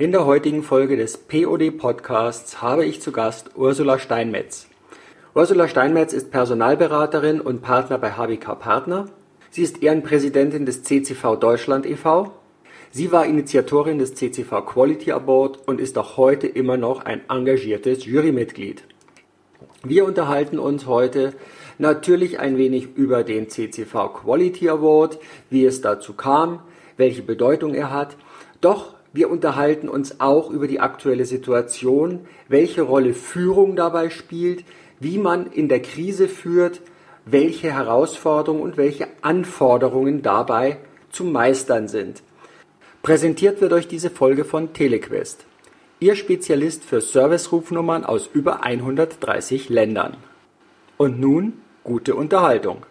In der heutigen Folge des POD Podcasts habe ich zu Gast Ursula Steinmetz. Ursula Steinmetz ist Personalberaterin und Partner bei HBK Partner. Sie ist Ehrenpräsidentin des CCV Deutschland e.V. Sie war Initiatorin des CCV Quality Award und ist auch heute immer noch ein engagiertes Jurymitglied. Wir unterhalten uns heute natürlich ein wenig über den CCV Quality Award, wie es dazu kam, welche Bedeutung er hat. Doch wir unterhalten uns auch über die aktuelle Situation, welche Rolle Führung dabei spielt, wie man in der Krise führt, welche Herausforderungen und welche Anforderungen dabei zu meistern sind. Präsentiert wird euch diese Folge von Telequest, Ihr Spezialist für Servicerufnummern aus über 130 Ländern. Und nun gute Unterhaltung.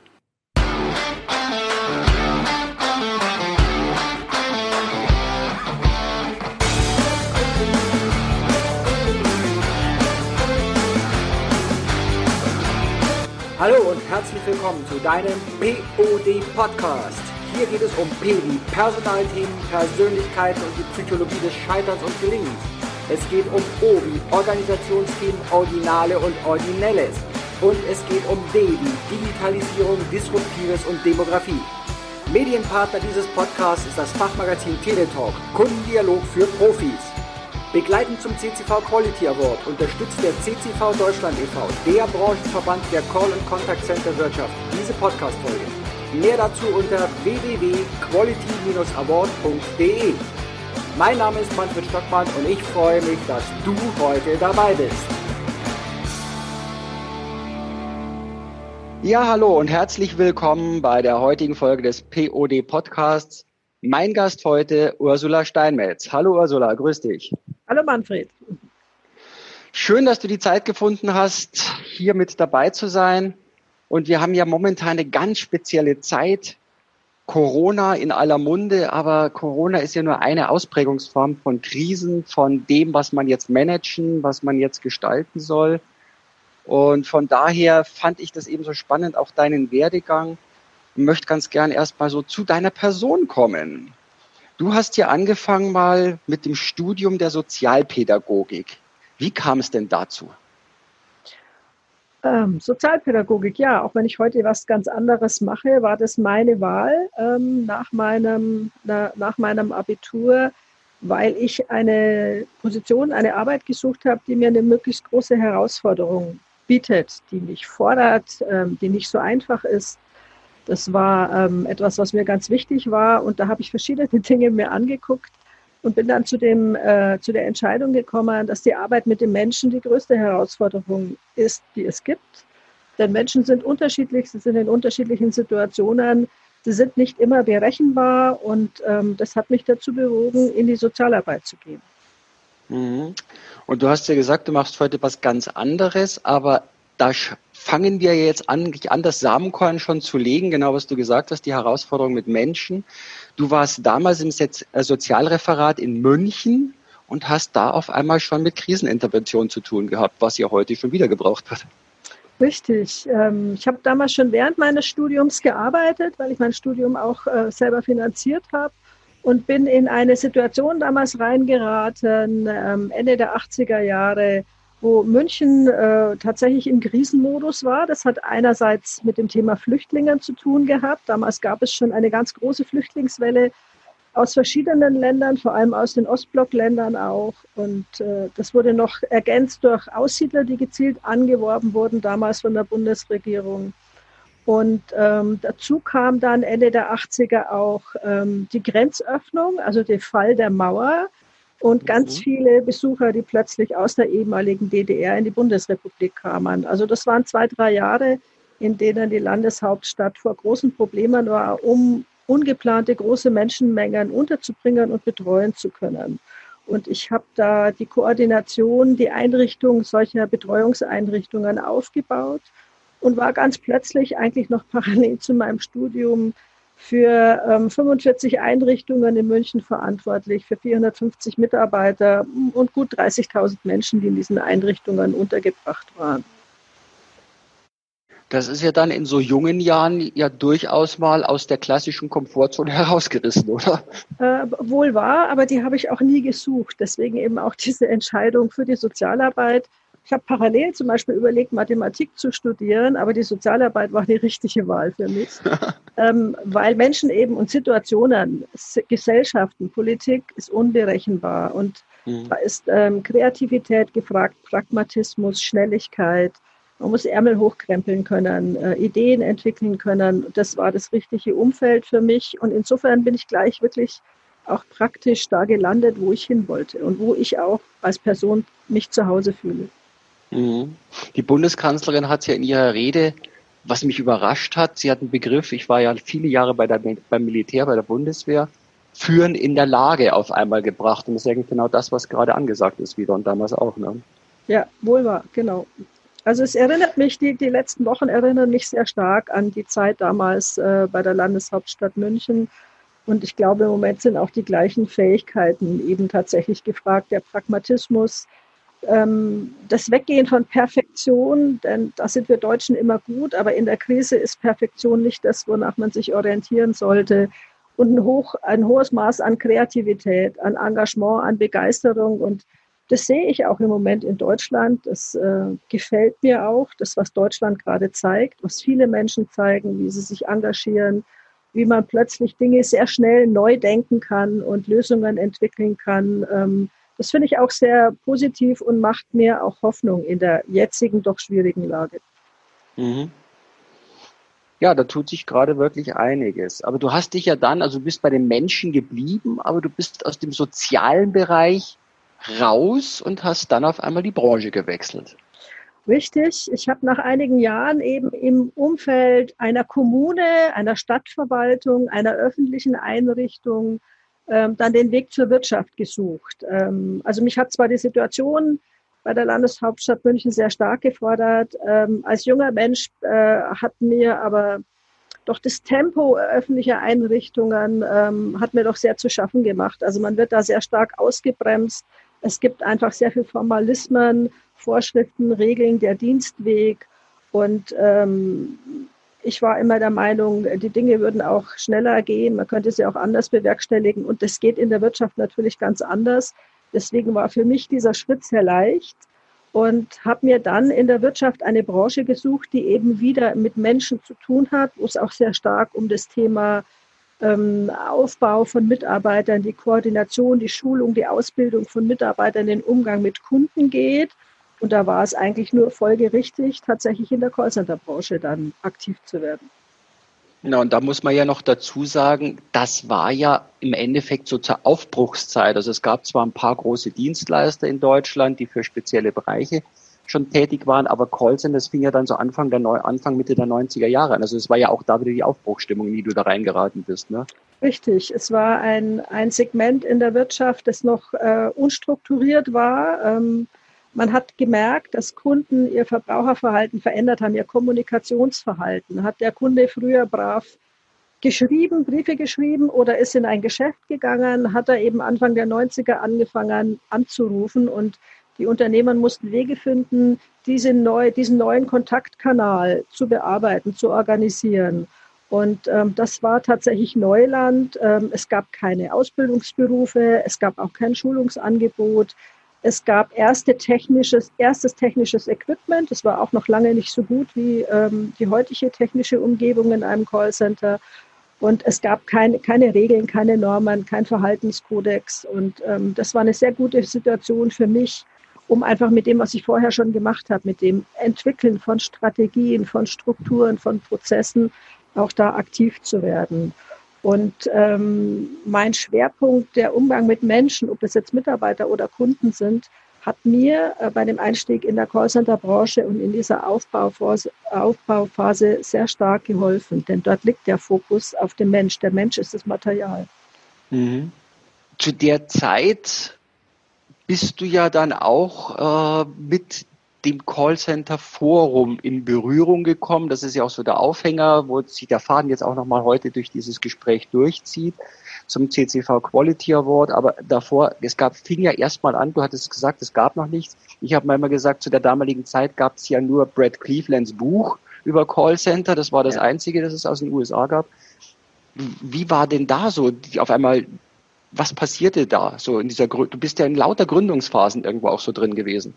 Hallo und herzlich willkommen zu deinem POD Podcast. Hier geht es um P Personalthemen, Persönlichkeiten und die Psychologie des Scheiterns und Gelingens. Es geht um O wie Organisationsthemen, Originale und Originelles. Und es geht um D wie Digitalisierung, Disruptives und Demografie. Medienpartner dieses Podcasts ist das Fachmagazin Teletalk, Kundendialog für Profis. Begleitend zum CCV Quality Award unterstützt der CCV Deutschland e.V., der Branchenverband der Call- und Contact Center Wirtschaft, diese Podcast-Folge. Mehr dazu unter www.quality-award.de. Mein Name ist Manfred Stockmann und ich freue mich, dass du heute dabei bist. Ja, hallo und herzlich willkommen bei der heutigen Folge des POD Podcasts. Mein Gast heute Ursula Steinmetz. Hallo Ursula, grüß dich. Hallo Manfred. Schön, dass du die Zeit gefunden hast, hier mit dabei zu sein. Und wir haben ja momentan eine ganz spezielle Zeit. Corona in aller Munde, aber Corona ist ja nur eine Ausprägungsform von Krisen, von dem, was man jetzt managen, was man jetzt gestalten soll. Und von daher fand ich das eben so spannend, auch deinen Werdegang. Ich möchte ganz gern erstmal so zu deiner Person kommen. Du hast ja angefangen mal mit dem Studium der Sozialpädagogik. Wie kam es denn dazu? Ähm, Sozialpädagogik, ja, auch wenn ich heute was ganz anderes mache, war das meine Wahl ähm, nach, meinem, na, nach meinem Abitur, weil ich eine Position, eine Arbeit gesucht habe, die mir eine möglichst große Herausforderung bietet, die mich fordert, ähm, die nicht so einfach ist das war ähm, etwas, was mir ganz wichtig war und da habe ich verschiedene Dinge mir angeguckt und bin dann zu, dem, äh, zu der Entscheidung gekommen, dass die Arbeit mit den Menschen die größte Herausforderung ist, die es gibt. Denn Menschen sind unterschiedlich, sie sind in unterschiedlichen Situationen, sie sind nicht immer berechenbar und ähm, das hat mich dazu bewogen, in die Sozialarbeit zu gehen. Mhm. Und du hast ja gesagt, du machst heute was ganz anderes, aber da fangen wir jetzt an, an das Samenkorn schon zu legen, genau was du gesagt hast, die Herausforderung mit Menschen. Du warst damals im äh, Sozialreferat in München und hast da auf einmal schon mit Krisenintervention zu tun gehabt, was ja heute schon wieder gebraucht wird. Richtig. Ähm, ich habe damals schon während meines Studiums gearbeitet, weil ich mein Studium auch äh, selber finanziert habe und bin in eine Situation damals reingeraten, ähm, Ende der 80er Jahre, wo München äh, tatsächlich im Krisenmodus war. Das hat einerseits mit dem Thema Flüchtlingen zu tun gehabt. Damals gab es schon eine ganz große Flüchtlingswelle aus verschiedenen Ländern, vor allem aus den Ostblockländern auch. Und äh, das wurde noch ergänzt durch Aussiedler, die gezielt angeworben wurden, damals von der Bundesregierung. Und ähm, dazu kam dann Ende der 80er auch ähm, die Grenzöffnung, also der Fall der Mauer und ganz mhm. viele Besucher, die plötzlich aus der ehemaligen DDR in die Bundesrepublik kamen. Also das waren zwei, drei Jahre, in denen die Landeshauptstadt vor großen Problemen war, um ungeplante große Menschenmengen unterzubringen und betreuen zu können. Und ich habe da die Koordination, die Einrichtung solcher Betreuungseinrichtungen aufgebaut und war ganz plötzlich eigentlich noch parallel zu meinem Studium für ähm, 45 Einrichtungen in München verantwortlich, für 450 Mitarbeiter und gut 30.000 Menschen, die in diesen Einrichtungen untergebracht waren. Das ist ja dann in so jungen Jahren ja durchaus mal aus der klassischen Komfortzone herausgerissen, oder? Äh, wohl wahr, aber die habe ich auch nie gesucht. Deswegen eben auch diese Entscheidung für die Sozialarbeit. Ich habe parallel zum Beispiel überlegt, Mathematik zu studieren, aber die Sozialarbeit war die richtige Wahl für mich, ähm, weil Menschen eben und Situationen, Gesellschaften, Politik ist unberechenbar und mhm. da ist ähm, Kreativität gefragt, Pragmatismus, Schnelligkeit man muss Ärmel hochkrempeln können, äh, Ideen entwickeln können. Das war das richtige Umfeld für mich. Und insofern bin ich gleich wirklich auch praktisch da gelandet, wo ich hin wollte und wo ich auch als Person mich zu Hause fühle. Mhm. Die Bundeskanzlerin hat ja in ihrer Rede, was mich überrascht hat, sie hat einen Begriff, ich war ja viele Jahre bei der, beim Militär, bei der Bundeswehr, führen in der Lage auf einmal gebracht. Und das ist eigentlich genau das, was gerade angesagt ist wieder und damals auch. Ne? Ja, wohl wahr, genau. Also es erinnert mich, die, die letzten Wochen erinnern mich sehr stark an die Zeit damals äh, bei der Landeshauptstadt München. Und ich glaube, im Moment sind auch die gleichen Fähigkeiten eben tatsächlich gefragt. Der Pragmatismus, das Weggehen von Perfektion, denn da sind wir Deutschen immer gut, aber in der Krise ist Perfektion nicht das, wonach man sich orientieren sollte. Und ein, hoch, ein hohes Maß an Kreativität, an Engagement, an Begeisterung und das sehe ich auch im Moment in Deutschland. Das äh, gefällt mir auch, das, was Deutschland gerade zeigt, was viele Menschen zeigen, wie sie sich engagieren, wie man plötzlich Dinge sehr schnell neu denken kann und Lösungen entwickeln kann. Ähm, das finde ich auch sehr positiv und macht mir auch Hoffnung in der jetzigen doch schwierigen Lage. Mhm. Ja, da tut sich gerade wirklich einiges. Aber du hast dich ja dann, also du bist bei den Menschen geblieben, aber du bist aus dem sozialen Bereich raus und hast dann auf einmal die Branche gewechselt. Richtig. Ich habe nach einigen Jahren eben im Umfeld einer Kommune, einer Stadtverwaltung, einer öffentlichen Einrichtung ähm, dann den Weg zur Wirtschaft gesucht. Ähm, also mich hat zwar die Situation bei der Landeshauptstadt München sehr stark gefordert. Ähm, als junger Mensch äh, hat mir aber doch das Tempo öffentlicher Einrichtungen ähm, hat mir doch sehr zu schaffen gemacht. Also man wird da sehr stark ausgebremst. Es gibt einfach sehr viel Formalismen, Vorschriften, Regeln, der Dienstweg. Und ähm, ich war immer der Meinung, die Dinge würden auch schneller gehen. Man könnte sie auch anders bewerkstelligen. Und das geht in der Wirtschaft natürlich ganz anders. Deswegen war für mich dieser Schritt sehr leicht und habe mir dann in der Wirtschaft eine Branche gesucht, die eben wieder mit Menschen zu tun hat, wo es auch sehr stark um das Thema ähm, Aufbau von Mitarbeitern, die Koordination, die Schulung, die Ausbildung von Mitarbeitern, den Umgang mit Kunden geht. Und da war es eigentlich nur folgerichtig, tatsächlich in der Callcenter-Branche dann aktiv zu werden. Na, und da muss man ja noch dazu sagen, das war ja im Endeffekt so zur Aufbruchszeit. Also es gab zwar ein paar große Dienstleister in Deutschland, die für spezielle Bereiche schon tätig waren, aber Callcenter, das fing ja dann so Anfang, der Neu Anfang Mitte der 90er Jahre an. Also es war ja auch da wieder die Aufbruchstimmung, wie du da reingeraten bist. Ne? Richtig, es war ein, ein Segment in der Wirtschaft, das noch äh, unstrukturiert war. Ähm, man hat gemerkt, dass Kunden ihr Verbraucherverhalten verändert haben, ihr Kommunikationsverhalten. Hat der Kunde früher brav geschrieben, Briefe geschrieben oder ist in ein Geschäft gegangen, hat er eben Anfang der 90er angefangen anzurufen und die Unternehmer mussten Wege finden, diese neu, diesen neuen Kontaktkanal zu bearbeiten, zu organisieren. Und ähm, das war tatsächlich Neuland. Ähm, es gab keine Ausbildungsberufe, es gab auch kein Schulungsangebot. Es gab erste technisches, erstes technisches Equipment. Das war auch noch lange nicht so gut wie ähm, die heutige technische Umgebung in einem Callcenter. Und es gab keine, keine Regeln, keine Normen, kein Verhaltenskodex. Und ähm, das war eine sehr gute Situation für mich, um einfach mit dem, was ich vorher schon gemacht habe, mit dem Entwickeln von Strategien, von Strukturen, von Prozessen, auch da aktiv zu werden. Und ähm, mein Schwerpunkt, der Umgang mit Menschen, ob das jetzt Mitarbeiter oder Kunden sind, hat mir äh, bei dem Einstieg in der Callcenter-Branche und in dieser Aufbauphase, Aufbauphase sehr stark geholfen. Denn dort liegt der Fokus auf dem Mensch. Der Mensch ist das Material. Mhm. Zu der Zeit bist du ja dann auch äh, mit dem Callcenter Forum in Berührung gekommen. Das ist ja auch so der Aufhänger, wo sich der Faden jetzt auch nochmal heute durch dieses Gespräch durchzieht zum CCV Quality Award. Aber davor, es gab, fing ja erstmal an, du hattest gesagt, es gab noch nichts. Ich habe mal immer gesagt, zu der damaligen Zeit gab es ja nur Brad Clevelands Buch über Callcenter. Das war das ja. Einzige, das es aus den USA gab. Wie war denn da so die, auf einmal, was passierte da so in dieser, du bist ja in lauter Gründungsphasen irgendwo auch so drin gewesen.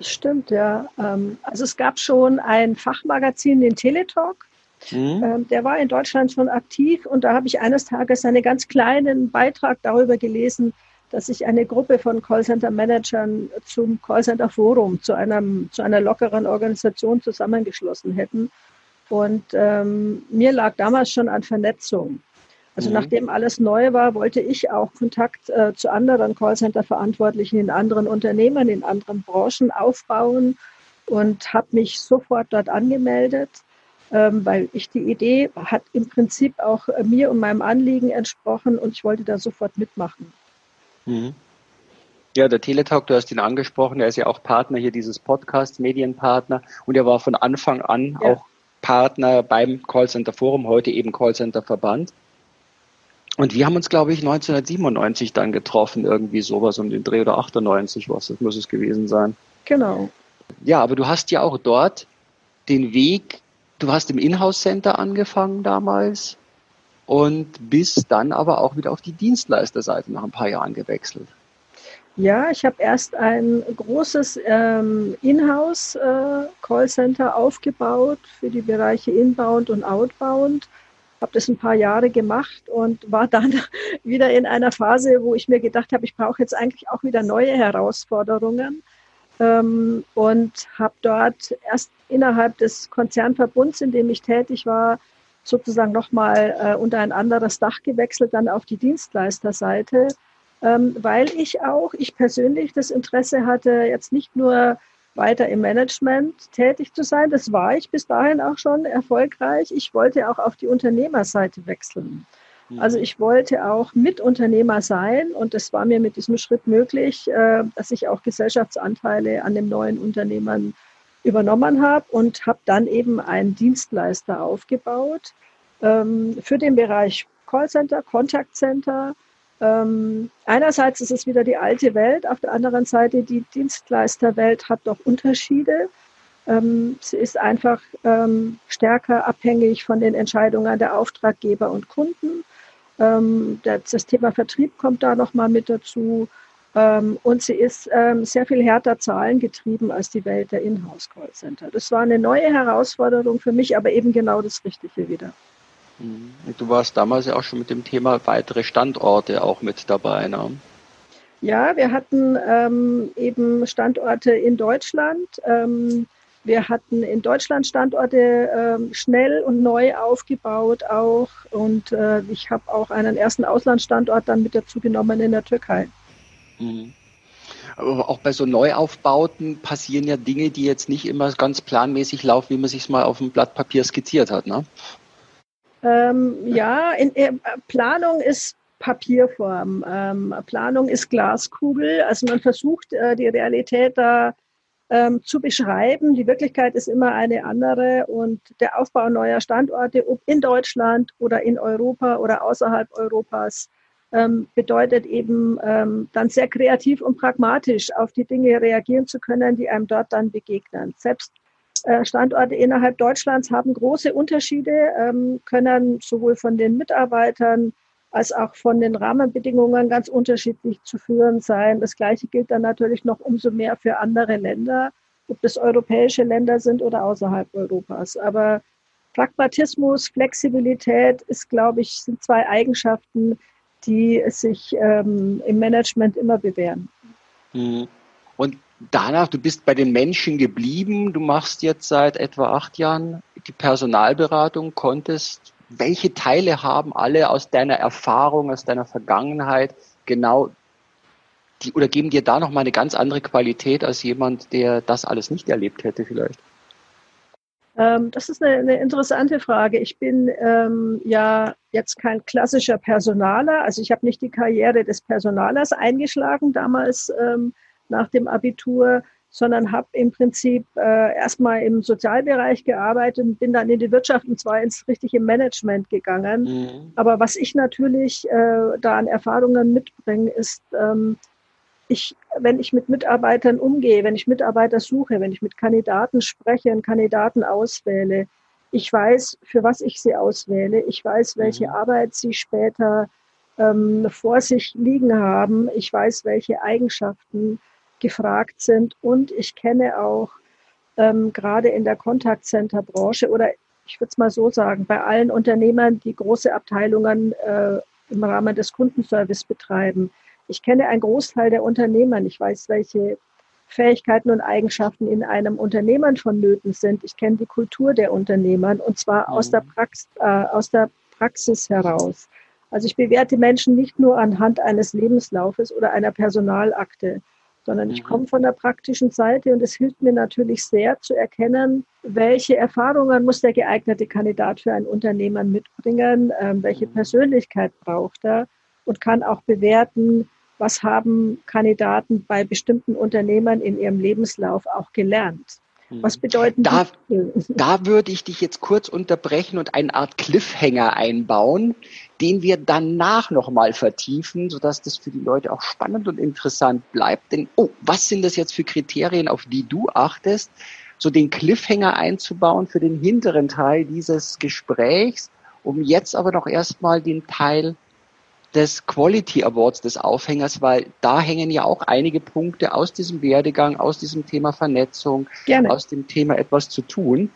Das stimmt, ja. Ähm, also es gab schon ein Fachmagazin, den Teletalk. Mhm. Ähm, der war in Deutschland schon aktiv und da habe ich eines Tages einen ganz kleinen Beitrag darüber gelesen, dass sich eine Gruppe von Callcenter-Managern zum Callcenter-Forum, zu, zu einer lockeren Organisation zusammengeschlossen hätten. Und ähm, mir lag damals schon an Vernetzung. Also mhm. nachdem alles neu war, wollte ich auch Kontakt äh, zu anderen Callcenter-Verantwortlichen in anderen Unternehmen, in anderen Branchen aufbauen und habe mich sofort dort angemeldet, ähm, weil ich die Idee hat im Prinzip auch äh, mir und meinem Anliegen entsprochen und ich wollte da sofort mitmachen. Mhm. Ja, der Teletalk, du hast ihn angesprochen, er ist ja auch Partner hier dieses Podcasts, Medienpartner und er war von Anfang an ja. auch Partner beim Callcenter Forum, heute eben Callcenter Verband. Und wir haben uns, glaube ich, 1997 dann getroffen, irgendwie sowas um den Dreh oder 98, was das muss es gewesen sein. Genau. Ja, aber du hast ja auch dort den Weg, du hast im Inhouse Center angefangen damals und bist dann aber auch wieder auf die Dienstleisterseite nach ein paar Jahren gewechselt. Ja, ich habe erst ein großes ähm, Inhouse-Callcenter äh, aufgebaut für die Bereiche Inbound und Outbound. Habe das ein paar Jahre gemacht und war dann wieder in einer Phase, wo ich mir gedacht habe, ich brauche jetzt eigentlich auch wieder neue Herausforderungen. Ähm, und habe dort erst innerhalb des Konzernverbunds, in dem ich tätig war, sozusagen nochmal äh, unter ein anderes Dach gewechselt, dann auf die Dienstleisterseite ähm, weil ich auch, ich persönlich das Interesse hatte, jetzt nicht nur weiter im Management tätig zu sein. Das war ich bis dahin auch schon erfolgreich. Ich wollte auch auf die Unternehmerseite wechseln. Mhm. Also ich wollte auch Mitunternehmer sein und das war mir mit diesem Schritt möglich, äh, dass ich auch Gesellschaftsanteile an dem neuen Unternehmen übernommen habe und habe dann eben einen Dienstleister aufgebaut ähm, für den Bereich Callcenter, Contact Center, ähm, einerseits ist es wieder die alte Welt, auf der anderen Seite die Dienstleisterwelt hat doch Unterschiede. Ähm, sie ist einfach ähm, stärker abhängig von den Entscheidungen der Auftraggeber und Kunden. Ähm, das, das, Thema Vertrieb kommt da nochmal mit dazu. Ähm, und sie ist ähm, sehr viel härter zahlengetrieben als die Welt der Inhouse-Callcenter. Das war eine neue Herausforderung für mich, aber eben genau das Richtige wieder. Mhm. Du warst damals ja auch schon mit dem Thema weitere Standorte auch mit dabei. Ne? Ja, wir hatten ähm, eben Standorte in Deutschland. Ähm, wir hatten in Deutschland Standorte ähm, schnell und neu aufgebaut auch. Und äh, ich habe auch einen ersten Auslandsstandort dann mit dazu genommen in der Türkei. Mhm. Aber auch bei so Neuaufbauten passieren ja Dinge, die jetzt nicht immer ganz planmäßig laufen, wie man sich mal auf dem Blatt Papier skizziert hat. Ne? Ähm, ja, in, äh, Planung ist Papierform. Ähm, Planung ist Glaskugel. Also man versucht, äh, die Realität da ähm, zu beschreiben. Die Wirklichkeit ist immer eine andere und der Aufbau neuer Standorte, ob in Deutschland oder in Europa oder außerhalb Europas, ähm, bedeutet eben ähm, dann sehr kreativ und pragmatisch auf die Dinge reagieren zu können, die einem dort dann begegnen. Selbst Standorte innerhalb Deutschlands haben große Unterschiede, ähm, können sowohl von den Mitarbeitern als auch von den Rahmenbedingungen ganz unterschiedlich zu führen sein. Das Gleiche gilt dann natürlich noch umso mehr für andere Länder, ob das europäische Länder sind oder außerhalb Europas. Aber Pragmatismus, Flexibilität ist, glaube ich, sind zwei Eigenschaften, die sich ähm, im Management immer bewähren. Mhm. Und danach, du bist bei den Menschen geblieben, du machst jetzt seit etwa acht Jahren die Personalberatung, konntest, welche Teile haben alle aus deiner Erfahrung, aus deiner Vergangenheit genau die, oder geben dir da nochmal eine ganz andere Qualität als jemand, der das alles nicht erlebt hätte vielleicht? Ähm, das ist eine, eine, interessante Frage. Ich bin ähm, ja jetzt kein klassischer Personaler, also ich habe nicht die Karriere des Personalers eingeschlagen damals. Ähm, nach dem Abitur, sondern habe im Prinzip äh, erstmal im Sozialbereich gearbeitet und bin dann in die Wirtschaft und zwar ins richtige Management gegangen. Mhm. Aber was ich natürlich äh, da an Erfahrungen mitbringe, ist ähm, ich, wenn ich mit Mitarbeitern umgehe, wenn ich Mitarbeiter suche, wenn ich mit Kandidaten spreche und Kandidaten auswähle, ich weiß, für was ich sie auswähle. Ich weiß, welche mhm. Arbeit sie später ähm, vor sich liegen haben. Ich weiß, welche Eigenschaften gefragt sind. Und ich kenne auch ähm, gerade in der Kontaktcenter-Branche oder ich würde es mal so sagen, bei allen Unternehmern, die große Abteilungen äh, im Rahmen des Kundenservice betreiben. Ich kenne einen Großteil der Unternehmer. Ich weiß, welche Fähigkeiten und Eigenschaften in einem Unternehmen vonnöten sind. Ich kenne die Kultur der Unternehmer und zwar mhm. aus, der Prax äh, aus der Praxis heraus. Also ich bewerte Menschen nicht nur anhand eines Lebenslaufes oder einer Personalakte, sondern ich mhm. komme von der praktischen Seite und es hilft mir natürlich sehr zu erkennen, welche Erfahrungen muss der geeignete Kandidat für ein Unternehmen mitbringen, ähm, welche mhm. Persönlichkeit braucht er und kann auch bewerten, was haben Kandidaten bei bestimmten Unternehmen in ihrem Lebenslauf auch gelernt. Was mhm. bedeuten da, da würde ich dich jetzt kurz unterbrechen und eine Art Cliffhanger einbauen, den wir danach nochmal vertiefen, sodass das für die Leute auch spannend und interessant bleibt. Denn, oh, was sind das jetzt für Kriterien, auf die du achtest? So den Cliffhanger einzubauen für den hinteren Teil dieses Gesprächs, um jetzt aber noch erstmal den Teil des Quality Awards des Aufhängers, weil da hängen ja auch einige Punkte aus diesem Werdegang, aus diesem Thema Vernetzung, Gerne. aus dem Thema etwas zu tun.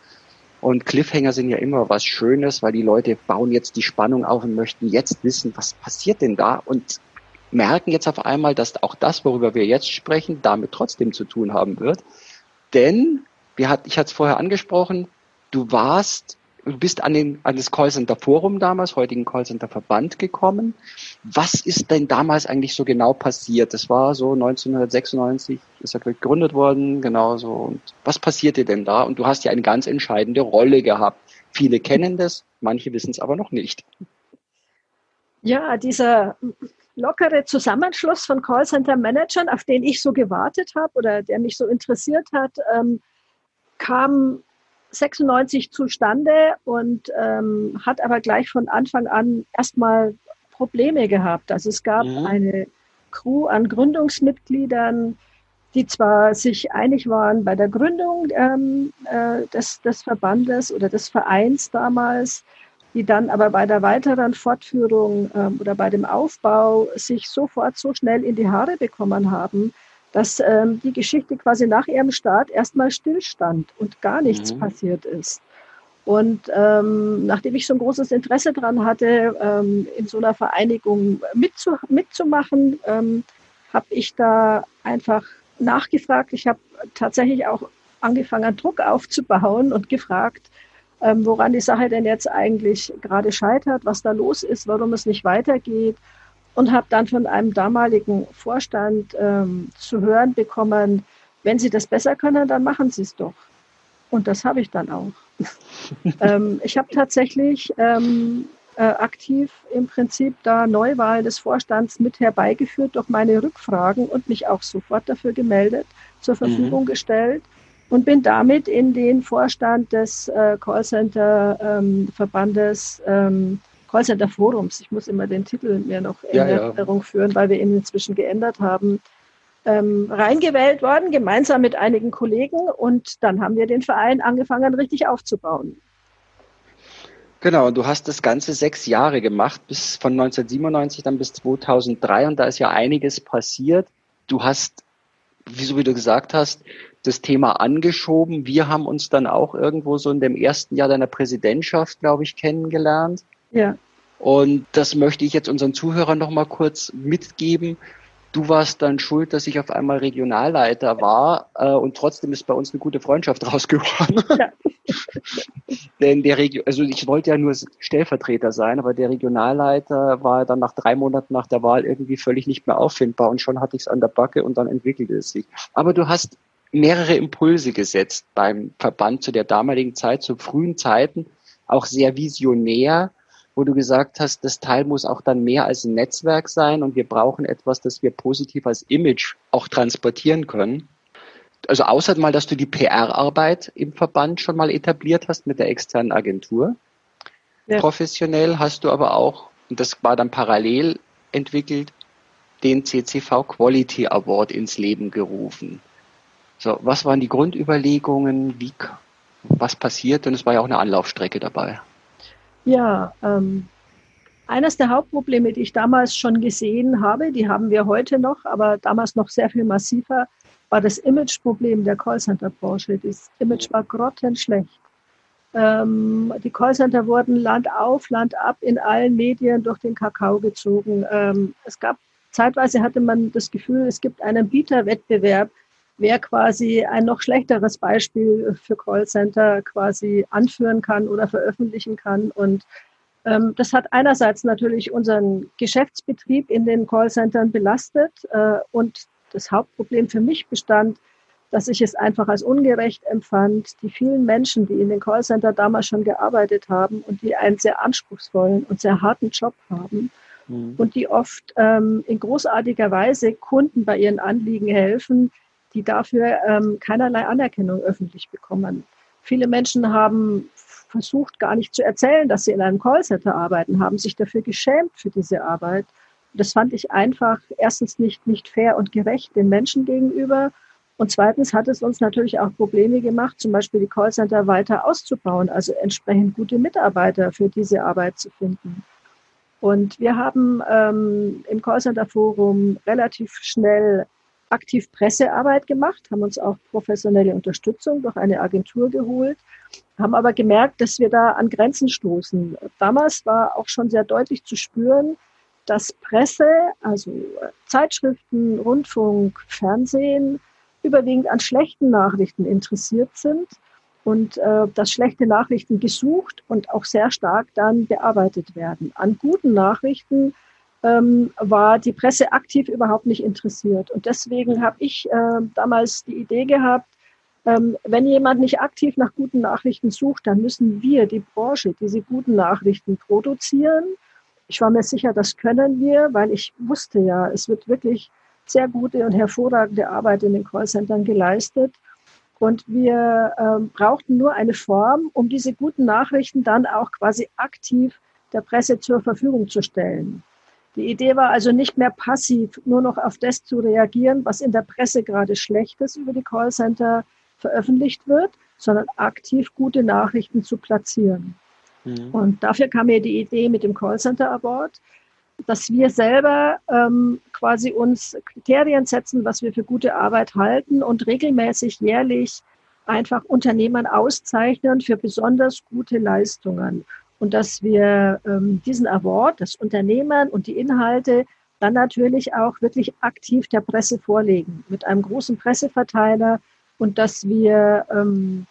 Und Cliffhanger sind ja immer was Schönes, weil die Leute bauen jetzt die Spannung auf und möchten jetzt wissen, was passiert denn da und merken jetzt auf einmal, dass auch das, worüber wir jetzt sprechen, damit trotzdem zu tun haben wird. Denn, wir hat, ich hatte es vorher angesprochen, du warst du bist an, den, an das Callcenter Forum damals, heutigen Callcenter Verband gekommen. Was ist denn damals eigentlich so genau passiert? Das war so 1996, ist er gegründet worden, genau so. Und was passierte denn da? Und du hast ja eine ganz entscheidende Rolle gehabt. Viele kennen das, manche wissen es aber noch nicht. Ja, dieser lockere Zusammenschluss von Callcenter-Managern, auf den ich so gewartet habe oder der mich so interessiert hat, ähm, kam 96 zustande und ähm, hat aber gleich von Anfang an erstmal Probleme gehabt. Also es gab mhm. eine Crew an Gründungsmitgliedern, die zwar sich einig waren bei der Gründung ähm, äh, des, des Verbandes oder des Vereins damals, die dann aber bei der weiteren Fortführung ähm, oder bei dem Aufbau sich sofort so schnell in die Haare bekommen haben, dass ähm, die Geschichte quasi nach ihrem Start erstmal stillstand und gar nichts mhm. passiert ist. Und ähm, nachdem ich so ein großes Interesse daran hatte, ähm, in so einer Vereinigung mitzu mitzumachen, ähm, habe ich da einfach nachgefragt. Ich habe tatsächlich auch angefangen, Druck aufzubauen und gefragt, ähm, woran die Sache denn jetzt eigentlich gerade scheitert, was da los ist, warum es nicht weitergeht und habe dann von einem damaligen Vorstand ähm, zu hören bekommen, wenn Sie das besser können, dann machen Sie es doch. Und das habe ich dann auch. ähm, ich habe tatsächlich ähm, äh, aktiv im Prinzip da Neuwahl des Vorstands mit herbeigeführt durch meine Rückfragen und mich auch sofort dafür gemeldet, zur Verfügung mhm. gestellt und bin damit in den Vorstand des äh, Callcenter-Verbandes ähm, Callcenter Forums, ich muss immer den Titel mir noch in ja, Erinnerung ja. führen, weil wir ihn inzwischen geändert haben, ähm, reingewählt worden, gemeinsam mit einigen Kollegen. Und dann haben wir den Verein angefangen, richtig aufzubauen. Genau, und du hast das Ganze sechs Jahre gemacht, bis von 1997 dann bis 2003. Und da ist ja einiges passiert. Du hast, wie du gesagt hast, das Thema angeschoben. Wir haben uns dann auch irgendwo so in dem ersten Jahr deiner Präsidentschaft, glaube ich, kennengelernt. Ja. Und das möchte ich jetzt unseren Zuhörern noch mal kurz mitgeben. Du warst dann schuld, dass ich auf einmal Regionalleiter war äh, und trotzdem ist bei uns eine gute Freundschaft rausgeworden. Ja. Denn der Regio also ich wollte ja nur Stellvertreter sein, aber der Regionalleiter war dann nach drei Monaten nach der Wahl irgendwie völlig nicht mehr auffindbar und schon hatte ich es an der Backe und dann entwickelte es sich. Aber du hast mehrere Impulse gesetzt beim Verband zu der damaligen Zeit, zu frühen Zeiten, auch sehr visionär wo du gesagt hast, das Teil muss auch dann mehr als ein Netzwerk sein und wir brauchen etwas, das wir positiv als Image auch transportieren können. Also außer mal, dass du die PR-Arbeit im Verband schon mal etabliert hast mit der externen Agentur. Ja. Professionell hast du aber auch, und das war dann parallel entwickelt, den CCV Quality Award ins Leben gerufen. So, was waren die Grundüberlegungen? Wie, was passiert? Und es war ja auch eine Anlaufstrecke dabei. Ja, ähm, eines der Hauptprobleme, die ich damals schon gesehen habe, die haben wir heute noch, aber damals noch sehr viel massiver, war das Imageproblem der Callcenter-Branche. Das Image war grottenschlecht. Ähm, die Callcenter wurden Land auf, Land ab in allen Medien durch den Kakao gezogen. Ähm, es gab zeitweise hatte man das Gefühl, es gibt einen Bieterwettbewerb, wer quasi ein noch schlechteres Beispiel für Callcenter quasi anführen kann oder veröffentlichen kann. Und ähm, das hat einerseits natürlich unseren Geschäftsbetrieb in den Callcentern belastet äh, und das Hauptproblem für mich bestand, dass ich es einfach als ungerecht empfand, die vielen Menschen, die in den Callcenter damals schon gearbeitet haben und die einen sehr anspruchsvollen und sehr harten Job haben mhm. und die oft ähm, in großartiger Weise Kunden bei ihren Anliegen helfen, die dafür ähm, keinerlei Anerkennung öffentlich bekommen. Viele Menschen haben versucht, gar nicht zu erzählen, dass sie in einem Callcenter arbeiten, haben sich dafür geschämt für diese Arbeit. Das fand ich einfach erstens nicht, nicht fair und gerecht den Menschen gegenüber. Und zweitens hat es uns natürlich auch Probleme gemacht, zum Beispiel die Callcenter weiter auszubauen, also entsprechend gute Mitarbeiter für diese Arbeit zu finden. Und wir haben ähm, im Callcenter Forum relativ schnell aktiv Pressearbeit gemacht, haben uns auch professionelle Unterstützung durch eine Agentur geholt, haben aber gemerkt, dass wir da an Grenzen stoßen. Damals war auch schon sehr deutlich zu spüren, dass Presse, also Zeitschriften, Rundfunk, Fernsehen überwiegend an schlechten Nachrichten interessiert sind und äh, dass schlechte Nachrichten gesucht und auch sehr stark dann bearbeitet werden. An guten Nachrichten ähm, war die Presse aktiv überhaupt nicht interessiert. Und deswegen habe ich äh, damals die Idee gehabt, ähm, wenn jemand nicht aktiv nach guten Nachrichten sucht, dann müssen wir, die Branche, diese guten Nachrichten produzieren. Ich war mir sicher, das können wir, weil ich wusste ja, es wird wirklich sehr gute und hervorragende Arbeit in den Callcentern geleistet. Und wir ähm, brauchten nur eine Form, um diese guten Nachrichten dann auch quasi aktiv der Presse zur Verfügung zu stellen. Die Idee war also nicht mehr passiv nur noch auf das zu reagieren, was in der Presse gerade Schlechtes über die Callcenter veröffentlicht wird, sondern aktiv gute Nachrichten zu platzieren. Mhm. Und dafür kam mir die Idee mit dem Callcenter Award, dass wir selber ähm, quasi uns Kriterien setzen, was wir für gute Arbeit halten und regelmäßig jährlich einfach Unternehmern auszeichnen für besonders gute Leistungen und dass wir ähm, diesen Award, das Unternehmen und die Inhalte dann natürlich auch wirklich aktiv der Presse vorlegen mit einem großen Presseverteiler und dass wir ähm,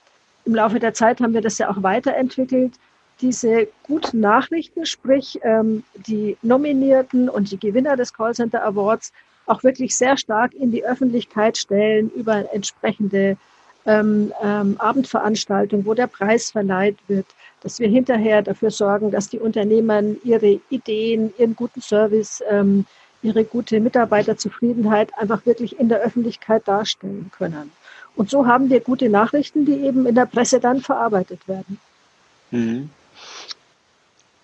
im Laufe der Zeit haben wir das ja auch weiterentwickelt, diese guten Nachrichten, sprich ähm, die Nominierten und die Gewinner des Callcenter Awards auch wirklich sehr stark in die Öffentlichkeit stellen über entsprechende ähm, ähm, Abendveranstaltungen, wo der Preis verleiht wird, dass wir hinterher dafür sorgen, dass die Unternehmen ihre Ideen, ihren guten Service, ähm, ihre gute Mitarbeiterzufriedenheit einfach wirklich in der Öffentlichkeit darstellen können. Und so haben wir gute Nachrichten, die eben in der Presse dann verarbeitet werden. Mhm.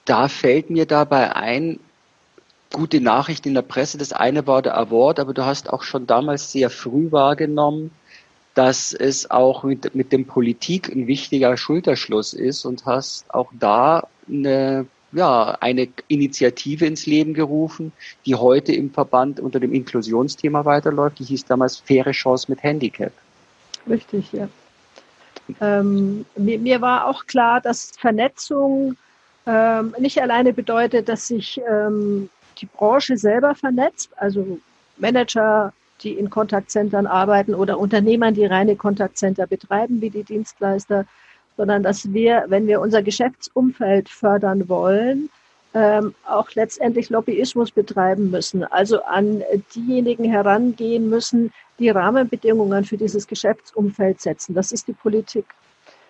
Da fällt mir dabei ein, gute Nachrichten in der Presse. Das eine war der Award, aber du hast auch schon damals sehr früh wahrgenommen, dass es auch mit, mit dem Politik ein wichtiger Schulterschluss ist und hast auch da eine, ja, eine Initiative ins Leben gerufen, die heute im Verband unter dem Inklusionsthema weiterläuft. Die hieß damals Faire Chance mit Handicap. Richtig, ja. Ähm, mir, mir, war auch klar, dass Vernetzung ähm, nicht alleine bedeutet, dass sich ähm, die Branche selber vernetzt, also Manager, die in Kontaktcentern arbeiten oder Unternehmern, die reine Kontaktcenter betreiben, wie die Dienstleister, sondern dass wir, wenn wir unser Geschäftsumfeld fördern wollen, ähm, auch letztendlich Lobbyismus betreiben müssen, also an diejenigen herangehen müssen, die Rahmenbedingungen für dieses Geschäftsumfeld setzen. Das ist die Politik.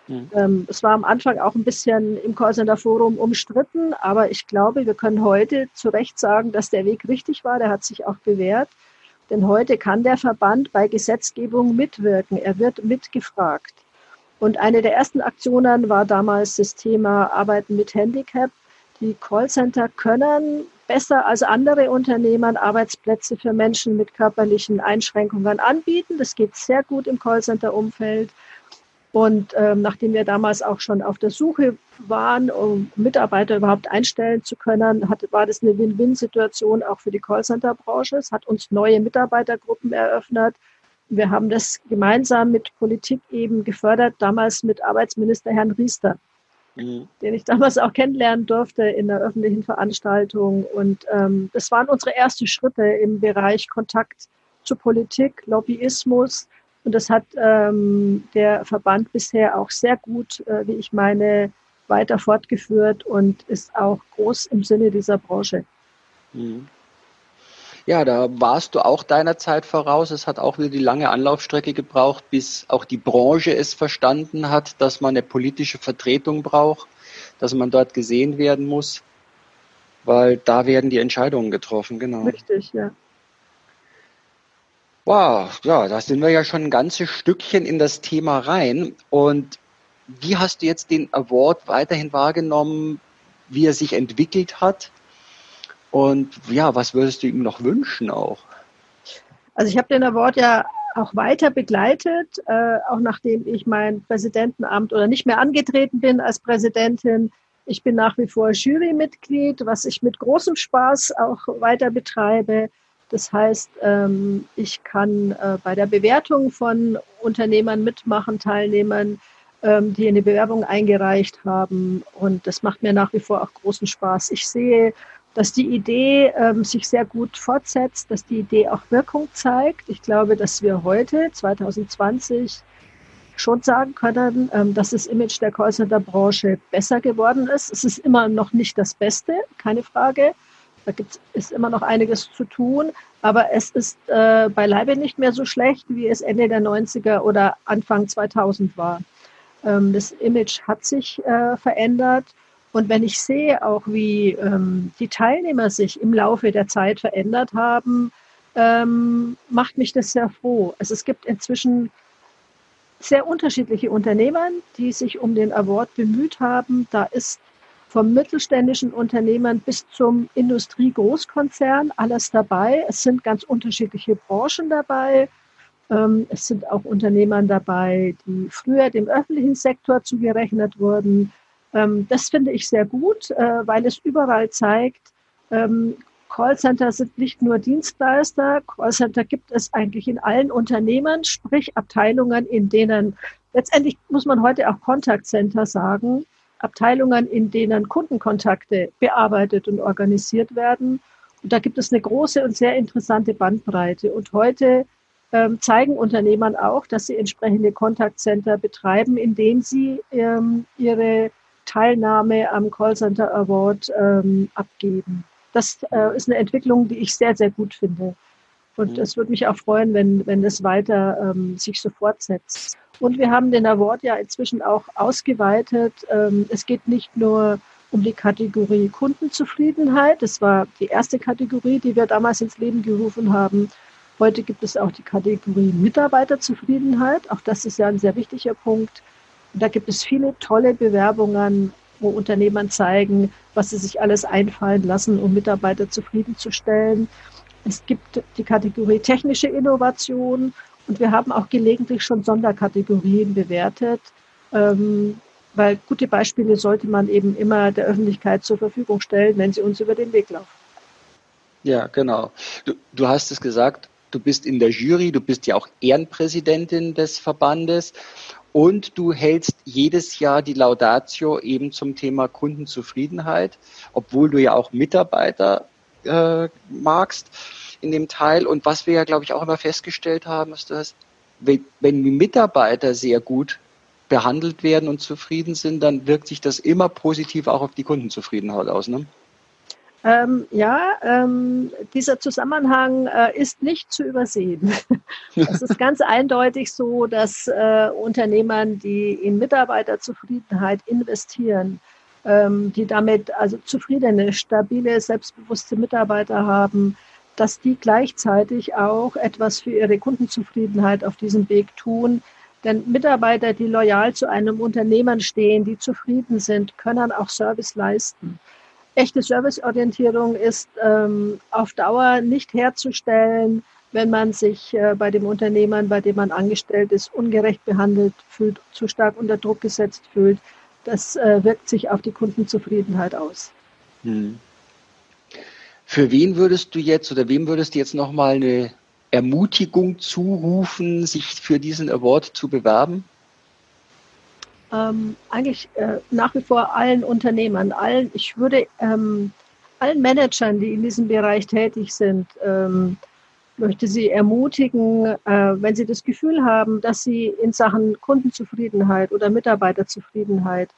Mhm. Ähm, es war am Anfang auch ein bisschen im Callcenter Forum umstritten, aber ich glaube, wir können heute zu Recht sagen, dass der Weg richtig war. Der hat sich auch bewährt. Denn heute kann der Verband bei Gesetzgebung mitwirken. Er wird mitgefragt. Und eine der ersten Aktionen war damals das Thema Arbeiten mit Handicap. Die Callcenter können besser als andere Unternehmen Arbeitsplätze für Menschen mit körperlichen Einschränkungen anbieten. Das geht sehr gut im Callcenter-Umfeld. Und ähm, nachdem wir damals auch schon auf der Suche waren, um Mitarbeiter überhaupt einstellen zu können, hat, war das eine Win-Win-Situation auch für die Callcenter-Branche. Es hat uns neue Mitarbeitergruppen eröffnet. Wir haben das gemeinsam mit Politik eben gefördert, damals mit Arbeitsminister Herrn Riester, mhm. den ich damals auch kennenlernen durfte in einer öffentlichen Veranstaltung. Und ähm, das waren unsere ersten Schritte im Bereich Kontakt zur Politik, Lobbyismus, und das hat ähm, der Verband bisher auch sehr gut, äh, wie ich meine, weiter fortgeführt und ist auch groß im Sinne dieser Branche. Mhm. Ja, da warst du auch deiner Zeit voraus. Es hat auch wieder die lange Anlaufstrecke gebraucht, bis auch die Branche es verstanden hat, dass man eine politische Vertretung braucht, dass man dort gesehen werden muss, weil da werden die Entscheidungen getroffen, genau. Richtig, ja. Wow, ja, da sind wir ja schon ein ganzes Stückchen in das Thema rein. Und wie hast du jetzt den Award weiterhin wahrgenommen, wie er sich entwickelt hat? Und ja, was würdest du ihm noch wünschen auch? Also ich habe den Award ja auch weiter begleitet, äh, auch nachdem ich mein Präsidentenamt oder nicht mehr angetreten bin als Präsidentin. Ich bin nach wie vor Jurymitglied, was ich mit großem Spaß auch weiter betreibe. Das heißt, ähm, ich kann äh, bei der Bewertung von Unternehmern mitmachen, Teilnehmern, ähm, die eine Bewerbung eingereicht haben. Und das macht mir nach wie vor auch großen Spaß. Ich sehe, dass die Idee ähm, sich sehr gut fortsetzt, dass die Idee auch Wirkung zeigt. Ich glaube, dass wir heute, 2020, schon sagen können, dass das Image der Callcenter-Branche besser geworden ist. Es ist immer noch nicht das Beste, keine Frage. Da gibt es immer noch einiges zu tun, aber es ist äh, beileibe nicht mehr so schlecht, wie es Ende der 90er oder Anfang 2000 war. Ähm, das Image hat sich äh, verändert. Und wenn ich sehe auch, wie ähm, die Teilnehmer sich im Laufe der Zeit verändert haben, ähm, macht mich das sehr froh. Also es gibt inzwischen sehr unterschiedliche Unternehmen, die sich um den Award bemüht haben. Da ist vom mittelständischen Unternehmen bis zum Industriegroßkonzern alles dabei. Es sind ganz unterschiedliche Branchen dabei. Ähm, es sind auch Unternehmer dabei, die früher dem öffentlichen Sektor zugerechnet wurden. Ähm, das finde ich sehr gut, äh, weil es überall zeigt, ähm, Callcenter sind nicht nur Dienstleister. Callcenter gibt es eigentlich in allen Unternehmen, sprich Abteilungen, in denen letztendlich muss man heute auch Kontaktcenter sagen, Abteilungen, in denen Kundenkontakte bearbeitet und organisiert werden. Und da gibt es eine große und sehr interessante Bandbreite. Und heute ähm, zeigen Unternehmen auch, dass sie entsprechende Kontaktcenter betreiben, indem sie ähm, ihre Teilnahme am Callcenter Award ähm, abgeben. Das äh, ist eine Entwicklung, die ich sehr, sehr gut finde. Und mhm. es würde mich auch freuen, wenn, wenn das weiter ähm, sich so fortsetzt. Und wir haben den Award ja inzwischen auch ausgeweitet. Ähm, es geht nicht nur um die Kategorie Kundenzufriedenheit. Das war die erste Kategorie, die wir damals ins Leben gerufen haben. Heute gibt es auch die Kategorie Mitarbeiterzufriedenheit. Auch das ist ja ein sehr wichtiger Punkt. Und da gibt es viele tolle Bewerbungen, wo Unternehmer zeigen, was sie sich alles einfallen lassen, um Mitarbeiter zufriedenzustellen. Es gibt die Kategorie technische Innovation und wir haben auch gelegentlich schon Sonderkategorien bewertet, ähm, weil gute Beispiele sollte man eben immer der Öffentlichkeit zur Verfügung stellen, wenn sie uns über den Weg laufen. Ja, genau. Du, du hast es gesagt, du bist in der Jury, du bist ja auch Ehrenpräsidentin des Verbandes und du hältst jedes Jahr die Laudatio eben zum Thema Kundenzufriedenheit, obwohl du ja auch Mitarbeiter äh, magst in dem Teil. Und was wir ja, glaube ich, auch immer festgestellt haben, ist, dass wenn, wenn die Mitarbeiter sehr gut behandelt werden und zufrieden sind, dann wirkt sich das immer positiv auch auf die Kundenzufriedenheit aus. Ne? Ähm, ja, ähm, dieser Zusammenhang äh, ist nicht zu übersehen. es ist ganz eindeutig so, dass äh, Unternehmern, die in Mitarbeiterzufriedenheit investieren, ähm, die damit also zufriedene, stabile, selbstbewusste Mitarbeiter haben, dass die gleichzeitig auch etwas für ihre Kundenzufriedenheit auf diesem Weg tun. Denn Mitarbeiter, die loyal zu einem Unternehmen stehen, die zufrieden sind, können auch Service leisten. echte Serviceorientierung ist ähm, auf Dauer nicht herzustellen, wenn man sich äh, bei dem Unternehmern, bei dem man angestellt ist, ungerecht behandelt fühlt, zu stark unter Druck gesetzt fühlt. Das äh, wirkt sich auf die Kundenzufriedenheit aus. Hm. Für wen würdest du jetzt oder wem würdest du jetzt nochmal eine Ermutigung zurufen, sich für diesen Award zu bewerben? Ähm, eigentlich äh, nach wie vor allen Unternehmern, allen, ich würde ähm, allen Managern, die in diesem Bereich tätig sind, ähm, möchte sie ermutigen, äh, wenn sie das Gefühl haben, dass sie in Sachen Kundenzufriedenheit oder Mitarbeiterzufriedenheit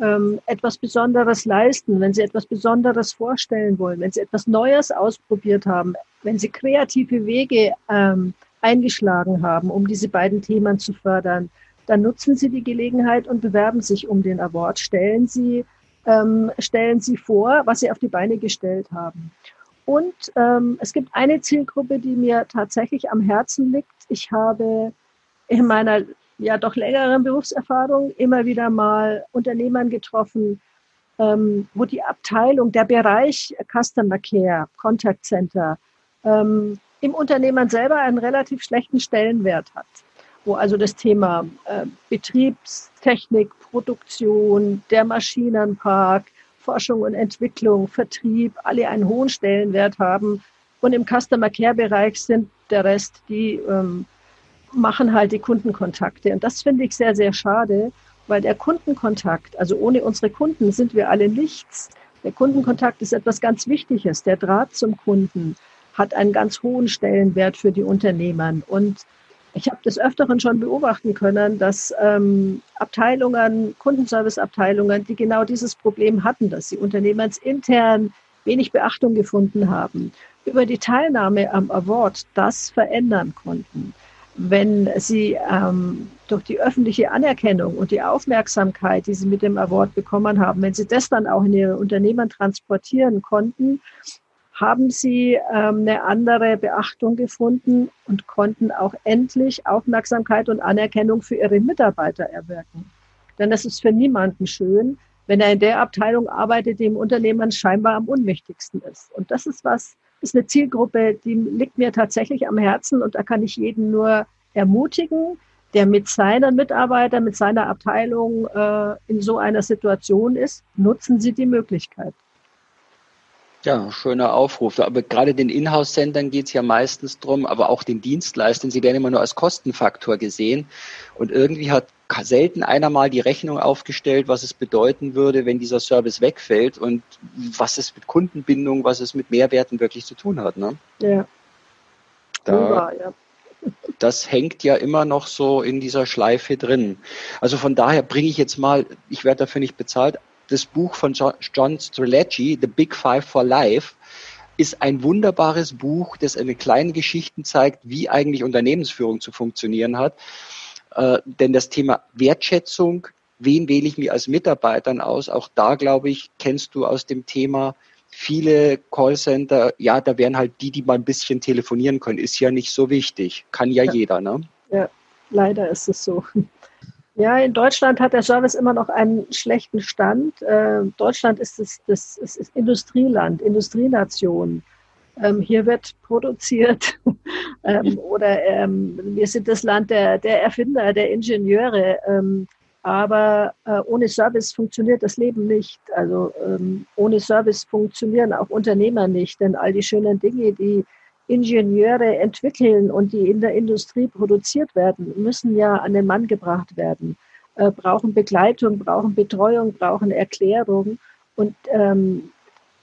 ähm, etwas Besonderes leisten, wenn sie etwas Besonderes vorstellen wollen, wenn sie etwas Neues ausprobiert haben, wenn sie kreative Wege ähm, eingeschlagen haben, um diese beiden Themen zu fördern, dann nutzen Sie die Gelegenheit und bewerben sich um den Award. Stellen Sie, ähm, stellen Sie vor, was Sie auf die Beine gestellt haben. Und ähm, es gibt eine Zielgruppe, die mir tatsächlich am Herzen liegt. Ich habe in meiner ja doch längeren Berufserfahrung immer wieder mal Unternehmern getroffen, ähm, wo die Abteilung, der Bereich Customer Care, Contact Center ähm, im Unternehmen selber einen relativ schlechten Stellenwert hat wo also das Thema äh, Betriebstechnik, Produktion, der Maschinenpark, Forschung und Entwicklung, Vertrieb, alle einen hohen Stellenwert haben. Und im Customer Care Bereich sind der Rest, die ähm, machen halt die Kundenkontakte. Und das finde ich sehr, sehr schade, weil der Kundenkontakt, also ohne unsere Kunden sind wir alle nichts. Der Kundenkontakt ist etwas ganz Wichtiges. Der Draht zum Kunden hat einen ganz hohen Stellenwert für die Unternehmer. Und ich habe des Öfteren schon beobachten können, dass ähm, Abteilungen, Kundenserviceabteilungen, die genau dieses Problem hatten, dass sie unternehmensintern wenig Beachtung gefunden haben, über die Teilnahme am Award das verändern konnten. Wenn sie ähm, durch die öffentliche Anerkennung und die Aufmerksamkeit, die sie mit dem Award bekommen haben, wenn sie das dann auch in ihre Unternehmen transportieren konnten, haben sie ähm, eine andere Beachtung gefunden und konnten auch endlich Aufmerksamkeit und Anerkennung für ihre Mitarbeiter erwirken. Denn das ist für niemanden schön, wenn er in der Abteilung arbeitet, die im Unternehmen scheinbar am unwichtigsten ist. Und das ist was, ist eine Zielgruppe, die liegt mir tatsächlich am Herzen und da kann ich jeden nur ermutigen, der mit seinen Mitarbeitern, mit seiner Abteilung äh, in so einer Situation ist, nutzen Sie die Möglichkeit. Ja, schöner Aufruf. Aber gerade den Inhouse-Centern geht es ja meistens drum, aber auch den Dienstleistern, sie werden immer nur als Kostenfaktor gesehen. Und irgendwie hat selten einer mal die Rechnung aufgestellt, was es bedeuten würde, wenn dieser Service wegfällt und was es mit Kundenbindung, was es mit Mehrwerten wirklich zu tun hat. Ne? Ja. Da, ja. Das hängt ja immer noch so in dieser Schleife drin. Also von daher bringe ich jetzt mal, ich werde dafür nicht bezahlt, das Buch von John Strelacci, The Big Five for Life, ist ein wunderbares Buch, das eine kleine Geschichten zeigt, wie eigentlich Unternehmensführung zu funktionieren hat. Äh, denn das Thema Wertschätzung, wen wähle ich mir als Mitarbeitern aus, auch da, glaube ich, kennst du aus dem Thema viele Callcenter, ja, da wären halt die, die mal ein bisschen telefonieren können, ist ja nicht so wichtig. Kann ja, ja. jeder, ne? Ja, leider ist es so. Ja, in Deutschland hat der Service immer noch einen schlechten Stand. Äh, Deutschland ist, das, das, das ist Industrieland, Industrienation. Ähm, hier wird produziert ähm, oder ähm, wir sind das Land der, der Erfinder, der Ingenieure. Ähm, aber äh, ohne Service funktioniert das Leben nicht. Also ähm, ohne Service funktionieren auch Unternehmer nicht, denn all die schönen Dinge, die Ingenieure entwickeln und die in der Industrie produziert werden, müssen ja an den Mann gebracht werden, äh, brauchen Begleitung, brauchen Betreuung, brauchen Erklärung. Und ähm,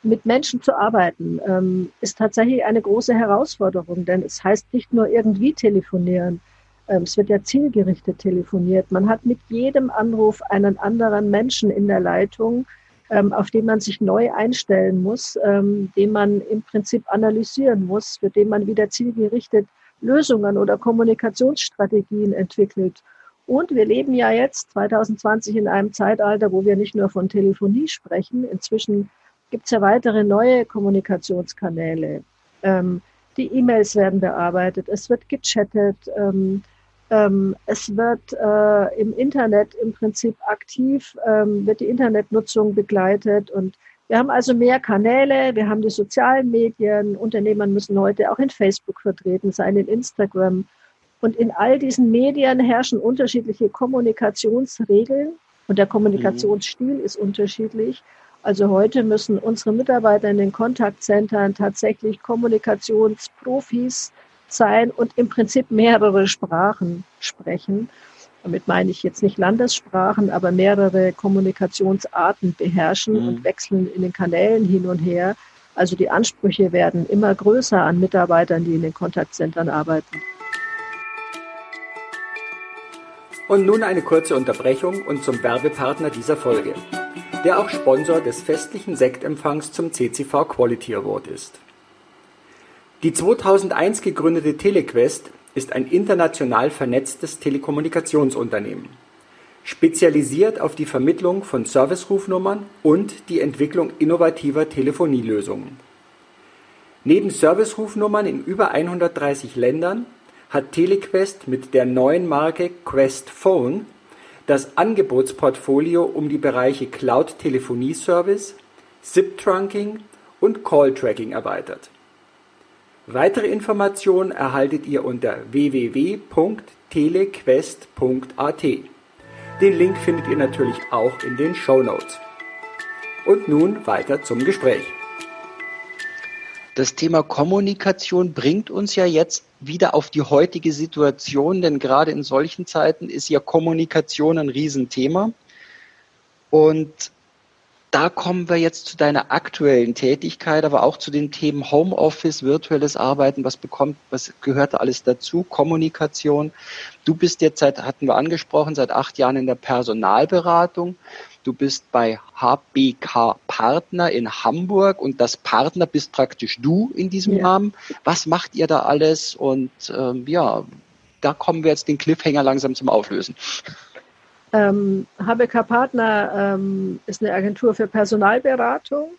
mit Menschen zu arbeiten, ähm, ist tatsächlich eine große Herausforderung, denn es heißt nicht nur irgendwie telefonieren. Ähm, es wird ja zielgerichtet telefoniert. Man hat mit jedem Anruf einen anderen Menschen in der Leitung, ähm, auf den man sich neu einstellen muss, ähm, den man im Prinzip analysieren muss, für den man wieder zielgerichtet Lösungen oder Kommunikationsstrategien entwickelt. Und wir leben ja jetzt 2020 in einem Zeitalter, wo wir nicht nur von Telefonie sprechen. Inzwischen gibt es ja weitere neue Kommunikationskanäle. Ähm, die E-Mails werden bearbeitet, es wird gechattet, ähm, ähm, es wird äh, im Internet im Prinzip aktiv, ähm, wird die Internetnutzung begleitet und Wir haben also mehr Kanäle, wir haben die sozialen Medien, Unternehmer müssen heute auch in Facebook vertreten sein, in Instagram. Und in all diesen Medien herrschen unterschiedliche Kommunikationsregeln und der Kommunikationsstil mhm. ist unterschiedlich. Also heute müssen unsere Mitarbeiter in den Kontaktzentren tatsächlich Kommunikationsprofis sein und im Prinzip mehrere Sprachen sprechen. Damit meine ich jetzt nicht Landessprachen, aber mehrere Kommunikationsarten beherrschen mhm. und wechseln in den Kanälen hin und her. Also die Ansprüche werden immer größer an Mitarbeitern, die in den Kontaktzentren arbeiten. Und nun eine kurze Unterbrechung und zum Werbepartner dieser Folge der auch Sponsor des festlichen Sektempfangs zum CCV Quality Award ist. Die 2001 gegründete Telequest ist ein international vernetztes Telekommunikationsunternehmen, spezialisiert auf die Vermittlung von Servicerufnummern und die Entwicklung innovativer Telefonielösungen. Neben Servicerufnummern in über 130 Ländern hat Telequest mit der neuen Marke Quest Phone das Angebotsportfolio um die Bereiche Cloud-Telefonie-Service, SIP-Trunking und Call-Tracking erweitert. Weitere Informationen erhaltet ihr unter www.telequest.at. Den Link findet ihr natürlich auch in den Show Notes. Und nun weiter zum Gespräch. Das Thema Kommunikation bringt uns ja jetzt wieder auf die heutige Situation, denn gerade in solchen Zeiten ist ja Kommunikation ein Riesenthema. Und da kommen wir jetzt zu deiner aktuellen Tätigkeit, aber auch zu den Themen Homeoffice, virtuelles Arbeiten, was bekommt, was gehört alles dazu, Kommunikation. Du bist jetzt seit, hatten wir angesprochen, seit acht Jahren in der Personalberatung. Du bist bei HBK Partner in Hamburg und das Partner bist praktisch du in diesem ja. Rahmen. Was macht ihr da alles? Und ähm, ja, da kommen wir jetzt den Cliffhanger langsam zum Auflösen. Ähm, HBK Partner ähm, ist eine Agentur für Personalberatung.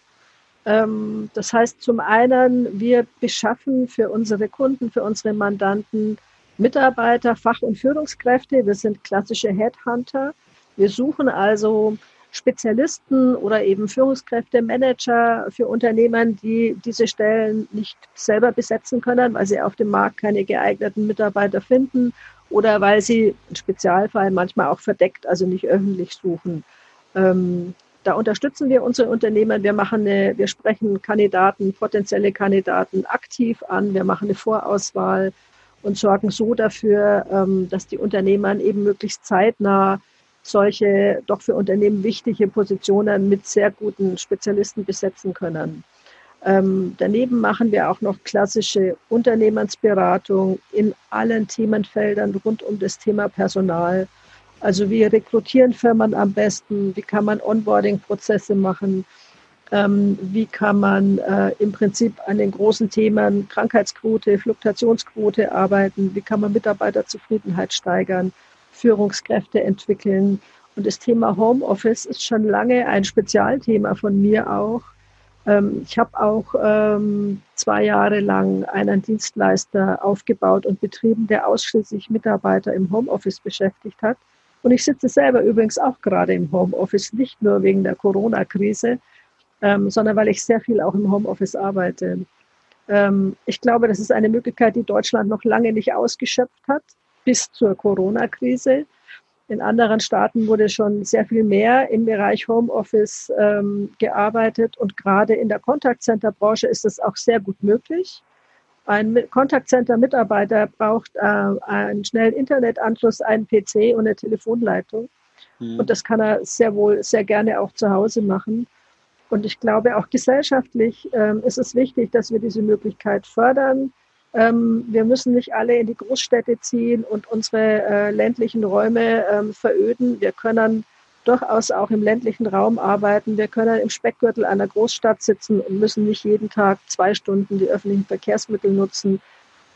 Ähm, das heißt, zum einen, wir beschaffen für unsere Kunden, für unsere Mandanten Mitarbeiter, Fach- und Führungskräfte. Wir sind klassische Headhunter. Wir suchen also Spezialisten oder eben Führungskräfte, Manager für Unternehmen, die diese Stellen nicht selber besetzen können, weil sie auf dem Markt keine geeigneten Mitarbeiter finden oder weil sie im Spezialfall manchmal auch verdeckt, also nicht öffentlich suchen. Ähm, da unterstützen wir unsere Unternehmen. Wir machen eine, wir sprechen Kandidaten, potenzielle Kandidaten aktiv an. Wir machen eine Vorauswahl und sorgen so dafür, ähm, dass die Unternehmer eben möglichst zeitnah solche doch für Unternehmen wichtige Positionen mit sehr guten Spezialisten besetzen können. Ähm, daneben machen wir auch noch klassische Unternehmensberatung in allen Themenfeldern rund um das Thema Personal. Also wie rekrutieren Firmen am besten, wie kann man Onboarding-Prozesse machen, ähm, wie kann man äh, im Prinzip an den großen Themen Krankheitsquote, Fluktuationsquote arbeiten, wie kann man Mitarbeiterzufriedenheit steigern, Führungskräfte entwickeln. Und das Thema Homeoffice ist schon lange ein Spezialthema von mir auch. Ähm, ich habe auch ähm, zwei Jahre lang einen Dienstleister aufgebaut und betrieben, der ausschließlich Mitarbeiter im Homeoffice beschäftigt hat. Und ich sitze selber übrigens auch gerade im Homeoffice, nicht nur wegen der Corona-Krise, ähm, sondern weil ich sehr viel auch im Homeoffice arbeite. ich glaube, das ist eine Möglichkeit, die Deutschland noch lange nicht ausgeschöpft hat bis zur Corona-Krise. In anderen Staaten wurde schon sehr viel mehr im Bereich Homeoffice ähm, gearbeitet und gerade in der Kontaktcenter-Branche ist das auch sehr gut möglich. Ein Kontaktcenter-Mitarbeiter braucht äh, einen schnellen Internetanschluss, einen PC und eine Telefonleitung. Mhm. Und das kann er sehr wohl, sehr gerne auch zu Hause machen. Und ich glaube, auch gesellschaftlich ähm, ist es wichtig, dass wir diese Möglichkeit fördern, ähm, wir müssen nicht alle in die Großstädte ziehen und unsere äh, ländlichen Räume ähm, veröden. Wir können durchaus auch im ländlichen Raum arbeiten. Wir können im Speckgürtel einer Großstadt sitzen und müssen nicht jeden Tag zwei Stunden die öffentlichen Verkehrsmittel nutzen.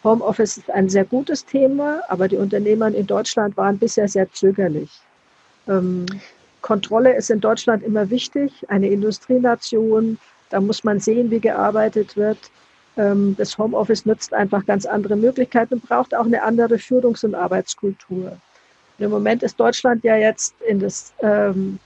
Homeoffice ist ein sehr gutes Thema, aber die Unternehmer in Deutschland waren bisher sehr zögerlich. Ähm, Kontrolle ist in Deutschland immer wichtig, eine Industrienation. Da muss man sehen, wie gearbeitet wird. Ähm, das Homeoffice nutzt einfach ganz andere Möglichkeiten und braucht auch eine andere Führungs- und Arbeitskultur. Und Im Moment ist Deutschland ja jetzt in das ähm,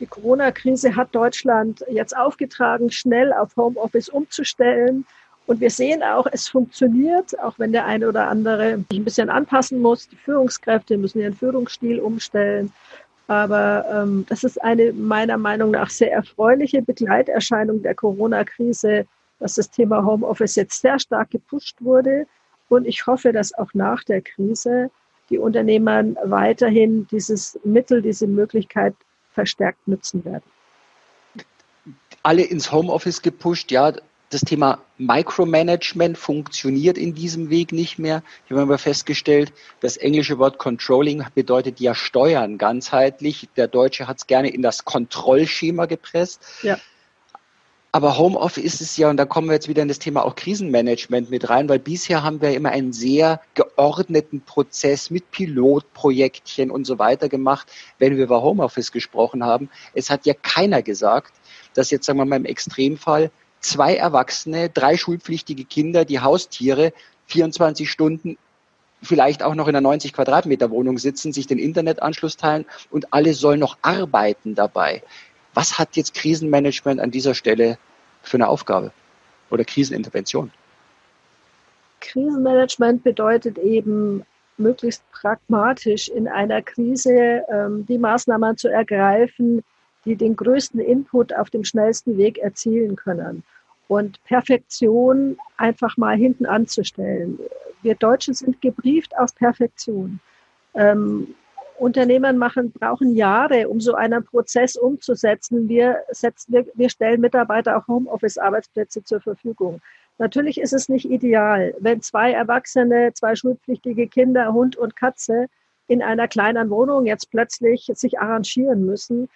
Die Corona-Krise hat Deutschland jetzt aufgetragen, schnell auf Homeoffice umzustellen. Und wir sehen auch, es funktioniert, auch wenn der eine oder andere sich ein bisschen anpassen muss. Die Führungskräfte müssen ihren Führungsstil umstellen. Aber ähm, das ist eine meiner Meinung nach sehr erfreuliche Begleiterscheinung der Corona-Krise, dass das Thema Homeoffice jetzt sehr stark gepusht wurde. Und ich hoffe, dass auch nach der Krise die Unternehmer weiterhin dieses Mittel, diese Möglichkeit verstärkt nutzen werden. Alle ins Homeoffice gepusht, ja. Das Thema Micromanagement funktioniert in diesem Weg nicht mehr. Ich habe aber festgestellt, das englische Wort Controlling bedeutet ja Steuern ganzheitlich. Der Deutsche hat es gerne in das Kontrollschema gepresst. Ja. Aber Homeoffice ist es ja, und da kommen wir jetzt wieder in das Thema auch Krisenmanagement mit rein, weil bisher haben wir immer einen sehr geordneten Prozess mit Pilotprojektchen und so weiter gemacht, wenn wir über Homeoffice gesprochen haben. Es hat ja keiner gesagt, dass jetzt, sagen wir mal, im Extremfall zwei Erwachsene, drei schulpflichtige Kinder, die Haustiere 24 Stunden vielleicht auch noch in einer 90 Quadratmeter Wohnung sitzen, sich den Internetanschluss teilen und alle sollen noch arbeiten dabei. Was hat jetzt Krisenmanagement an dieser Stelle für eine Aufgabe oder Krisenintervention? Krisenmanagement bedeutet eben, möglichst pragmatisch in einer Krise ähm, die Maßnahmen zu ergreifen, die den größten Input auf dem schnellsten Weg erzielen können. Und Perfektion einfach mal hinten anzustellen. Wir Deutschen sind gebrieft auf Perfektion. Ähm, Unternehmen machen, brauchen Jahre, um so einen Prozess umzusetzen. Wir, setzen, wir, wir stellen Mitarbeiter auch Homeoffice-Arbeitsplätze zur Verfügung. Natürlich ist es nicht ideal, wenn zwei Erwachsene, zwei schulpflichtige Kinder, Hund und Katze in einer kleinen Wohnung jetzt plötzlich sich arrangieren müssen.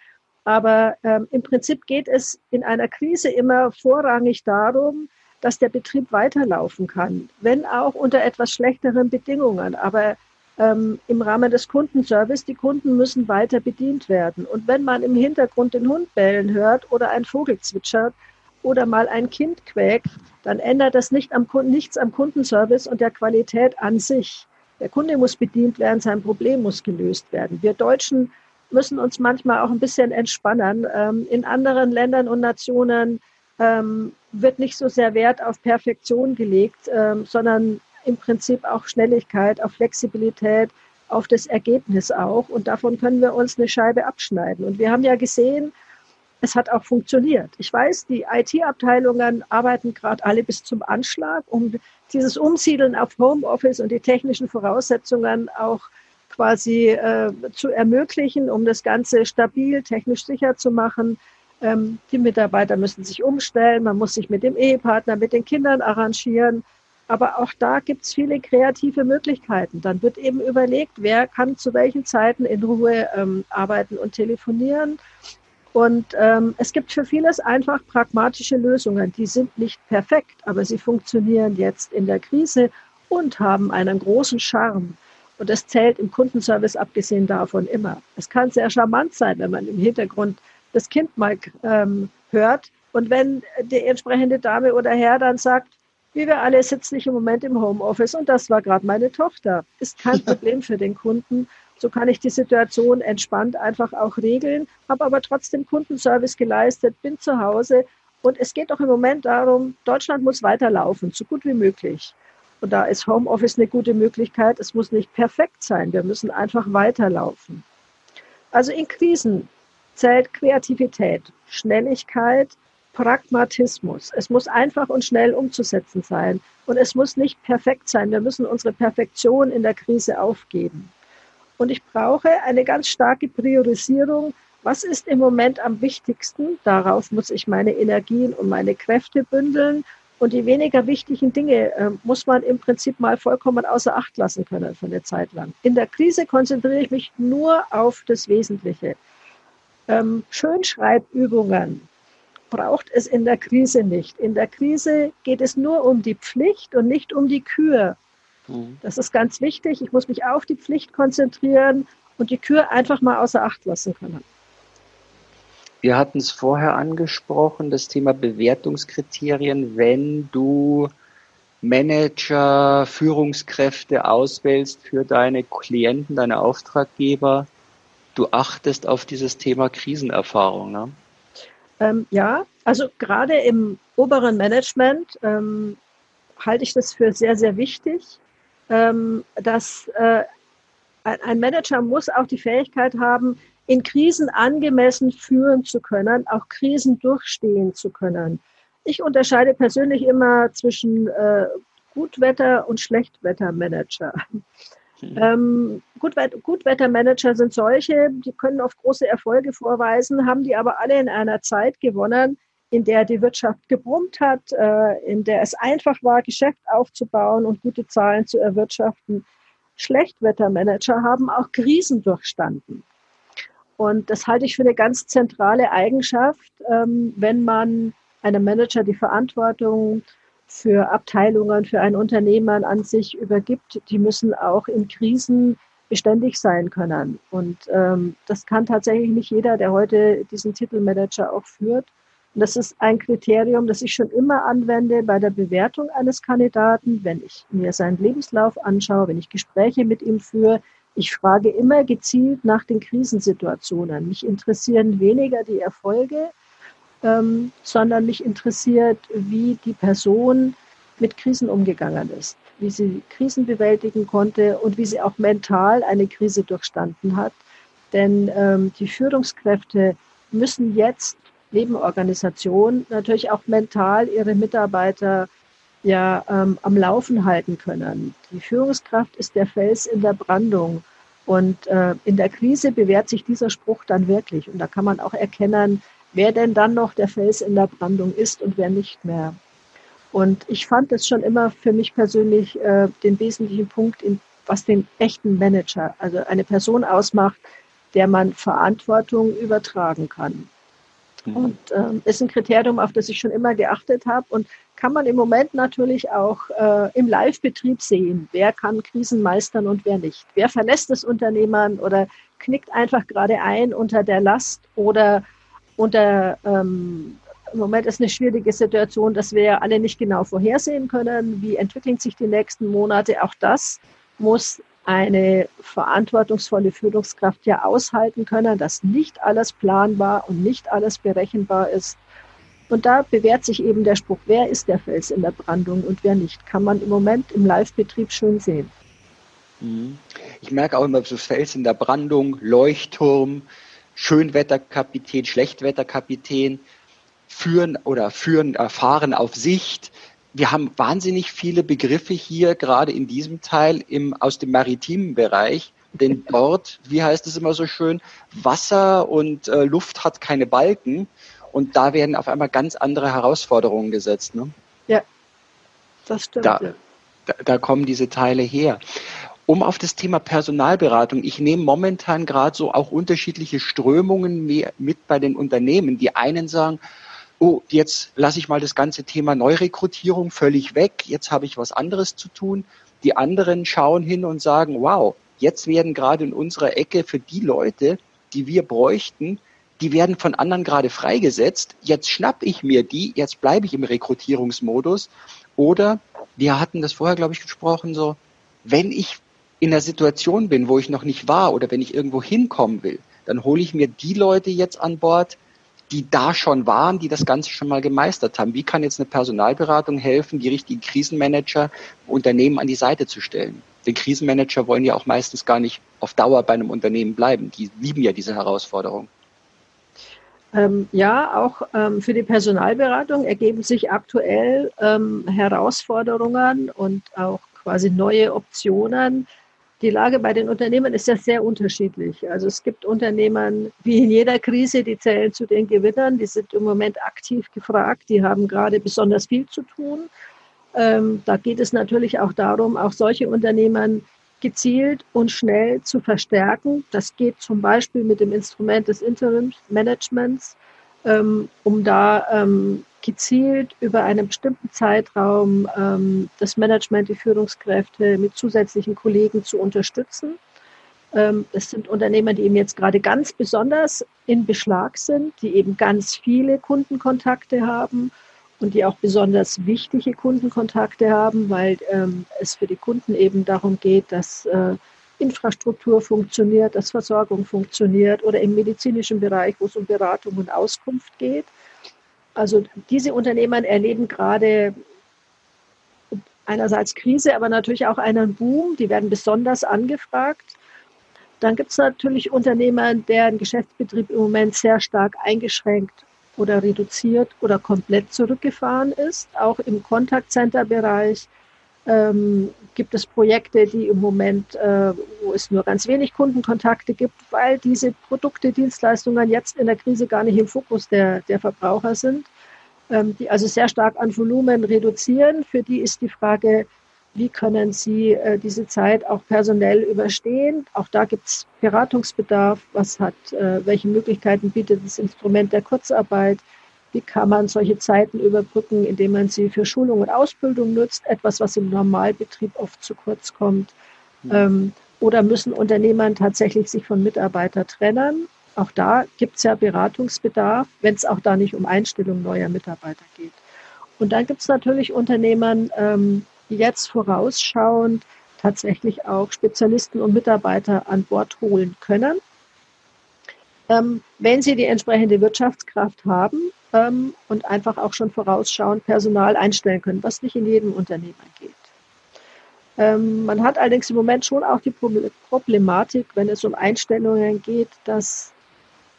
Aber ähm, im Prinzip geht es in einer Krise immer vorrangig darum, dass der Betrieb weiterlaufen kann, wenn auch unter etwas schlechteren Bedingungen. Aber ähm, im Rahmen des Kundenservice. Die Kunden müssen weiter bedient werden. Und wenn man im Hintergrund den Hund bellen hört oder ein Vogel zwitschert oder mal ein Kind quäkt, dann ändert das nicht am, nichts am Kundenservice und der Qualität an sich. Der Kunde muss bedient werden, sein Problem muss gelöst werden. Wir Deutschen müssen uns manchmal auch ein bisschen entspannen. Ähm, in anderen Ländern und Nationen ähm, wird nicht so sehr Wert auf Perfektion gelegt, ähm, sondern im Prinzip auch Schnelligkeit, auf Flexibilität, auf das Ergebnis auch. Und davon können wir uns eine Scheibe abschneiden. Und wir haben ja gesehen, es hat auch funktioniert. Ich weiß, die IT-Abteilungen arbeiten gerade alle bis zum Anschlag, um dieses Umsiedeln auf Homeoffice und die technischen Voraussetzungen auch quasi äh, zu ermöglichen, um das Ganze stabil, technisch sicher zu machen. Ähm, die Mitarbeiter müssen sich umstellen, man muss sich mit dem Ehepartner, mit den Kindern arrangieren. Aber auch da gibt es viele kreative Möglichkeiten. Dann wird eben überlegt, wer kann zu welchen Zeiten in Ruhe ähm, arbeiten und telefonieren. Und ähm, es gibt für vieles einfach pragmatische Lösungen. Die sind nicht perfekt, aber sie funktionieren jetzt in der Krise und haben einen großen Charme. Und das zählt im Kundenservice abgesehen davon immer. Es kann sehr charmant sein, wenn man im Hintergrund das Kind mal ähm, hört. Und wenn die entsprechende Dame oder Herr dann sagt, wie wir alle sitzen ich im Moment im Homeoffice und das war gerade meine Tochter. Ist kein Problem für den Kunden. So kann ich die Situation entspannt einfach auch regeln, habe aber trotzdem Kundenservice geleistet, bin zu Hause und es geht doch im Moment darum, Deutschland muss weiterlaufen, so gut wie möglich. Und da ist Homeoffice eine gute Möglichkeit. Es muss nicht perfekt sein. Wir müssen einfach weiterlaufen. Also in Krisen zählt Kreativität, Schnelligkeit, Pragmatismus. Es muss einfach und schnell umzusetzen sein. Und es muss nicht perfekt sein. Wir müssen unsere Perfektion in der Krise aufgeben. Und ich brauche eine ganz starke Priorisierung. Was ist im Moment am wichtigsten? Darauf muss ich meine Energien und meine Kräfte bündeln. Und die weniger wichtigen Dinge äh, muss man im Prinzip mal vollkommen außer Acht lassen können für eine Zeit lang. In der Krise konzentriere ich mich nur auf das Wesentliche. Ähm, Schönschreibübungen, braucht es in der Krise nicht. In der Krise geht es nur um die Pflicht und nicht um die Kür. Mhm. Das ist ganz wichtig. Ich muss mich auf die Pflicht konzentrieren und die Kür einfach mal außer Acht lassen können. Wir hatten es vorher angesprochen, das Thema Bewertungskriterien, wenn du Manager, Führungskräfte auswählst für deine Klienten, deine Auftraggeber. du achtest auf dieses Thema Krisenerfahrung. Ne? Ähm, ja, also gerade im oberen Management ähm, halte ich das für sehr, sehr wichtig, ähm, dass äh, ein Manager muss auch die Fähigkeit haben, in Krisen angemessen führen zu können, auch Krisen durchstehen zu können. Ich unterscheide persönlich immer zwischen äh, Gutwetter- und Schlechtwettermanager. Ähm, Gutwet Gutwettermanager sind solche, die können oft große Erfolge vorweisen, haben die aber alle in einer Zeit gewonnen, in der die Wirtschaft gebrummt hat, äh, in der es einfach war, Geschäft aufzubauen und gute Zahlen zu erwirtschaften. Schlechtwettermanager haben auch Krisen durchstanden. Und das halte ich für eine ganz zentrale Eigenschaft, ähm, wenn man einem Manager die Verantwortung für Abteilungen, für ein Unternehmen an sich übergibt, die müssen auch in Krisen beständig sein können. Und ähm, das kann tatsächlich nicht jeder, der heute diesen Titelmanager auch führt. Und das ist ein Kriterium, das ich schon immer anwende bei der Bewertung eines Kandidaten, wenn ich mir seinen Lebenslauf anschaue, wenn ich Gespräche mit ihm führe. Ich frage immer gezielt nach den Krisensituationen. Mich interessieren weniger die Erfolge, ähm, sondern mich interessiert, wie die Person mit Krisen umgegangen ist, wie sie Krisen bewältigen konnte und wie sie auch mental eine Krise durchstanden hat. Denn ähm, die Führungskräfte müssen jetzt neben Organisation natürlich auch mental ihre Mitarbeiter ja ähm, am Laufen halten können. Die Führungskraft ist der Fels in der Brandung. Und äh, in der Krise bewährt sich dieser Spruch dann wirklich. Und da kann man auch erkennen, wer denn dann noch der Fels in der Brandung ist und wer nicht mehr. Und ich fand es schon immer für mich persönlich äh, den wesentlichen Punkt, in, was den echten Manager, also eine Person ausmacht, der man Verantwortung übertragen kann. Mhm. Und ähm, ist ein Kriterium, auf das ich schon immer geachtet habe und kann man im Moment natürlich auch äh, im Live-Betrieb sehen, wer kann Krisen meistern und wer nicht. Wer verlässt das Unternehmen oder knickt einfach gerade ein unter der Last oder unter ähm, im Moment ist eine schwierige Situation, dass wir alle nicht genau vorhersehen können, wie entwickeln sich die nächsten Monate. Auch das muss eine verantwortungsvolle Führungskraft ja aushalten können, dass nicht alles planbar und nicht alles berechenbar ist. Und da bewährt sich eben der Spruch, wer ist der Fels in der Brandung und wer nicht, kann man im Moment im Live-Betrieb schön sehen. Mhm. Ich merke auch immer so Fels in der Brandung, Leuchtturm, Schönwetterkapitän, Schlechtwetterkapitän, führen oder führen, erfahren auf Sicht. Wir haben wahnsinnig viele Begriffe hier, gerade in diesem Teil im, aus dem maritimen Bereich. Denn dort, wie heißt es immer so schön, Wasser und äh, Luft hat keine Balken. Und da werden auf einmal ganz andere Herausforderungen gesetzt. Ne? Ja, das stimmt. Da, da, da kommen diese Teile her um auf das Thema Personalberatung. Ich nehme momentan gerade so auch unterschiedliche Strömungen mit bei den Unternehmen. Die einen sagen, oh, jetzt lasse ich mal das ganze Thema Neurekrutierung völlig weg, jetzt habe ich was anderes zu tun. Die anderen schauen hin und sagen, wow, jetzt werden gerade in unserer Ecke für die Leute, die wir bräuchten, die werden von anderen gerade freigesetzt. Jetzt schnapp ich mir die, jetzt bleibe ich im Rekrutierungsmodus. Oder wir hatten das vorher, glaube ich, gesprochen, so, wenn ich in der Situation bin, wo ich noch nicht war oder wenn ich irgendwo hinkommen will, dann hole ich mir die Leute jetzt an Bord, die da schon waren, die das Ganze schon mal gemeistert haben. Wie kann jetzt eine Personalberatung helfen, die richtigen Krisenmanager Unternehmen an die Seite zu stellen? Denn Krisenmanager wollen ja auch meistens gar nicht auf Dauer bei einem Unternehmen bleiben. Die lieben ja diese Herausforderung. Ähm, ja, auch ähm, für die Personalberatung ergeben sich aktuell ähm, Herausforderungen und auch quasi neue Optionen, die Lage bei den Unternehmen ist ja sehr unterschiedlich. Also es gibt Unternehmen, wie in jeder Krise, die zählen zu den Gewinnern, die sind im Moment aktiv gefragt, die haben gerade besonders viel zu tun. Ähm, da geht es natürlich auch darum, auch solche Unternehmen gezielt und schnell zu verstärken. Das geht zum Beispiel mit dem Instrument des Interimsmanagements, ähm, um da ähm, gezielt über einen bestimmten Zeitraum ähm, das Management, die Führungskräfte mit zusätzlichen Kollegen zu unterstützen. Ähm, das sind Unternehmen, die eben jetzt gerade ganz besonders in Beschlag sind, die eben ganz viele Kundenkontakte haben und die auch besonders wichtige Kundenkontakte haben, weil ähm, es für die Kunden eben darum geht, dass äh, Infrastruktur funktioniert, dass Versorgung funktioniert oder im medizinischen Bereich, wo es um Beratung und Auskunft geht. Also diese Unternehmen erleben gerade einerseits Krise, aber natürlich auch einen Boom. Die werden besonders angefragt. Dann gibt es natürlich Unternehmer, deren Geschäftsbetrieb im Moment sehr stark eingeschränkt oder reduziert oder komplett zurückgefahren ist. Auch im Contact-Center-Bereich ähm, gibt es Projekte, die im Moment, äh, wo es nur ganz wenig Kundenkontakte gibt, weil diese Produkte, Dienstleistungen jetzt in der Krise gar nicht im Fokus der, der Verbraucher sind, ähm, die also sehr stark an Volumen reduzieren. Für die ist die Frage, wie können sie äh, diese Zeit auch personell überstehen. Auch da gibt es Beratungsbedarf. Was hat, äh, welche Möglichkeiten bietet das Instrument der Kurzarbeit? Wie kann man solche Zeiten überbrücken, indem man sie für Schulung und Ausbildung nutzt? Etwas, was im Normalbetrieb oft zu kurz kommt. Mhm. Ähm, oder müssen Unternehmer tatsächlich sich von Mitarbeitern trennen? Auch da gibt es ja Beratungsbedarf, wenn es auch da nicht um Einstellung neuer Mitarbeiter geht. Und dann gibt es natürlich Unternehmen, ähm, die jetzt vorausschauend tatsächlich auch Spezialisten und Mitarbeiter an Bord holen können, ähm, wenn sie die entsprechende Wirtschaftskraft haben ähm, und einfach auch schon vorausschauend Personal einstellen können, was nicht in jedem Unternehmen geht. Ähm, man hat allerdings im Moment schon auch die Problematik, wenn es um Einstellungen geht, dass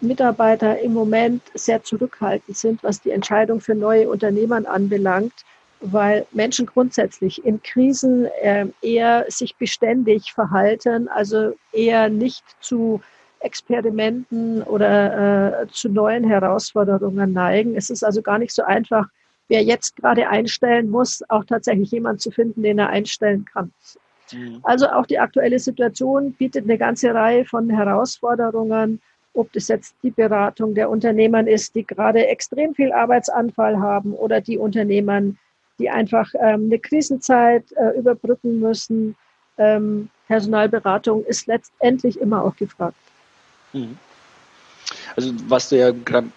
Mitarbeiter im Moment sehr zurückhaltend sind, was die Entscheidung für neue Unternehmen anbelangt, weil Menschen grundsätzlich in Krisen äh, eher sich beständig verhalten, also eher nicht zu Experimenten oder äh, zu neuen Herausforderungen neigen. Es ist also gar nicht so einfach, wer jetzt gerade einstellen muss, auch tatsächlich jemanden zu finden, den er einstellen kann. Mhm. Also auch die aktuelle Situation bietet eine ganze Reihe von Herausforderungen, ob das jetzt die Beratung der Unternehmern ist, die gerade extrem viel Arbeitsanfall haben oder die Unternehmern, die einfach ähm, eine Krisenzeit äh, überbrücken müssen. Ähm, Personalberatung ist letztendlich immer auch gefragt. Mhm. Also was du ja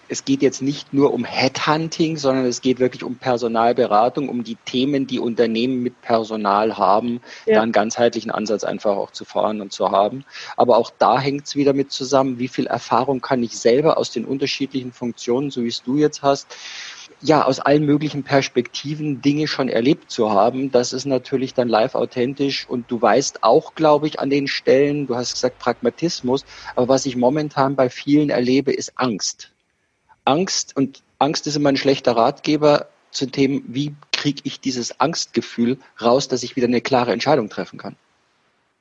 es geht jetzt nicht nur um Headhunting, sondern es geht wirklich um Personalberatung, um die Themen, die Unternehmen mit Personal haben, ja. da einen ganzheitlichen Ansatz einfach auch zu fahren und zu haben. Aber auch da hängt es wieder mit zusammen, wie viel Erfahrung kann ich selber aus den unterschiedlichen Funktionen, so wie es du jetzt hast, ja, aus allen möglichen Perspektiven Dinge schon erlebt zu haben, das ist natürlich dann live authentisch und du weißt auch, glaube ich, an den Stellen, du hast gesagt Pragmatismus, aber was ich momentan bei vielen erlebe, ist Angst. Angst und Angst ist immer ein schlechter Ratgeber zu Themen, wie kriege ich dieses Angstgefühl raus, dass ich wieder eine klare Entscheidung treffen kann.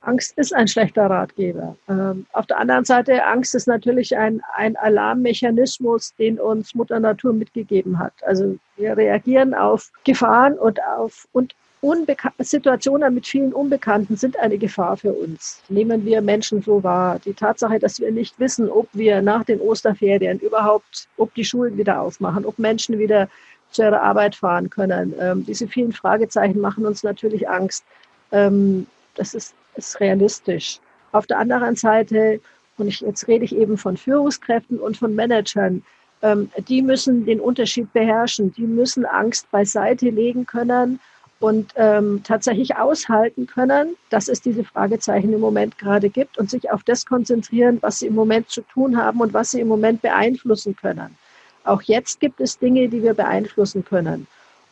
Angst ist ein schlechter Ratgeber. Ähm, auf der anderen Seite, Angst ist natürlich ein, ein Alarmmechanismus, den uns Mutter Natur mitgegeben hat. Also wir reagieren auf Gefahren und auf und Unbeka Situationen mit vielen Unbekannten sind eine Gefahr für uns. Nehmen wir Menschen so wahr. Die Tatsache, dass wir nicht wissen, ob wir nach den Osterferien überhaupt, ob die Schulen wieder aufmachen, ob Menschen wieder zu ihrer Arbeit fahren können. Ähm, diese vielen Fragezeichen machen uns natürlich Angst. Ähm, das ist ist realistisch. Auf der anderen Seite, und ich, jetzt rede ich eben von Führungskräften und von Managern, ähm, die müssen den Unterschied beherrschen, die müssen Angst beiseite legen können und ähm, tatsächlich aushalten können, dass es diese Fragezeichen im Moment gerade gibt und sich auf das konzentrieren, was sie im Moment zu tun haben und was sie im Moment beeinflussen können. Auch jetzt gibt es Dinge, die wir beeinflussen können.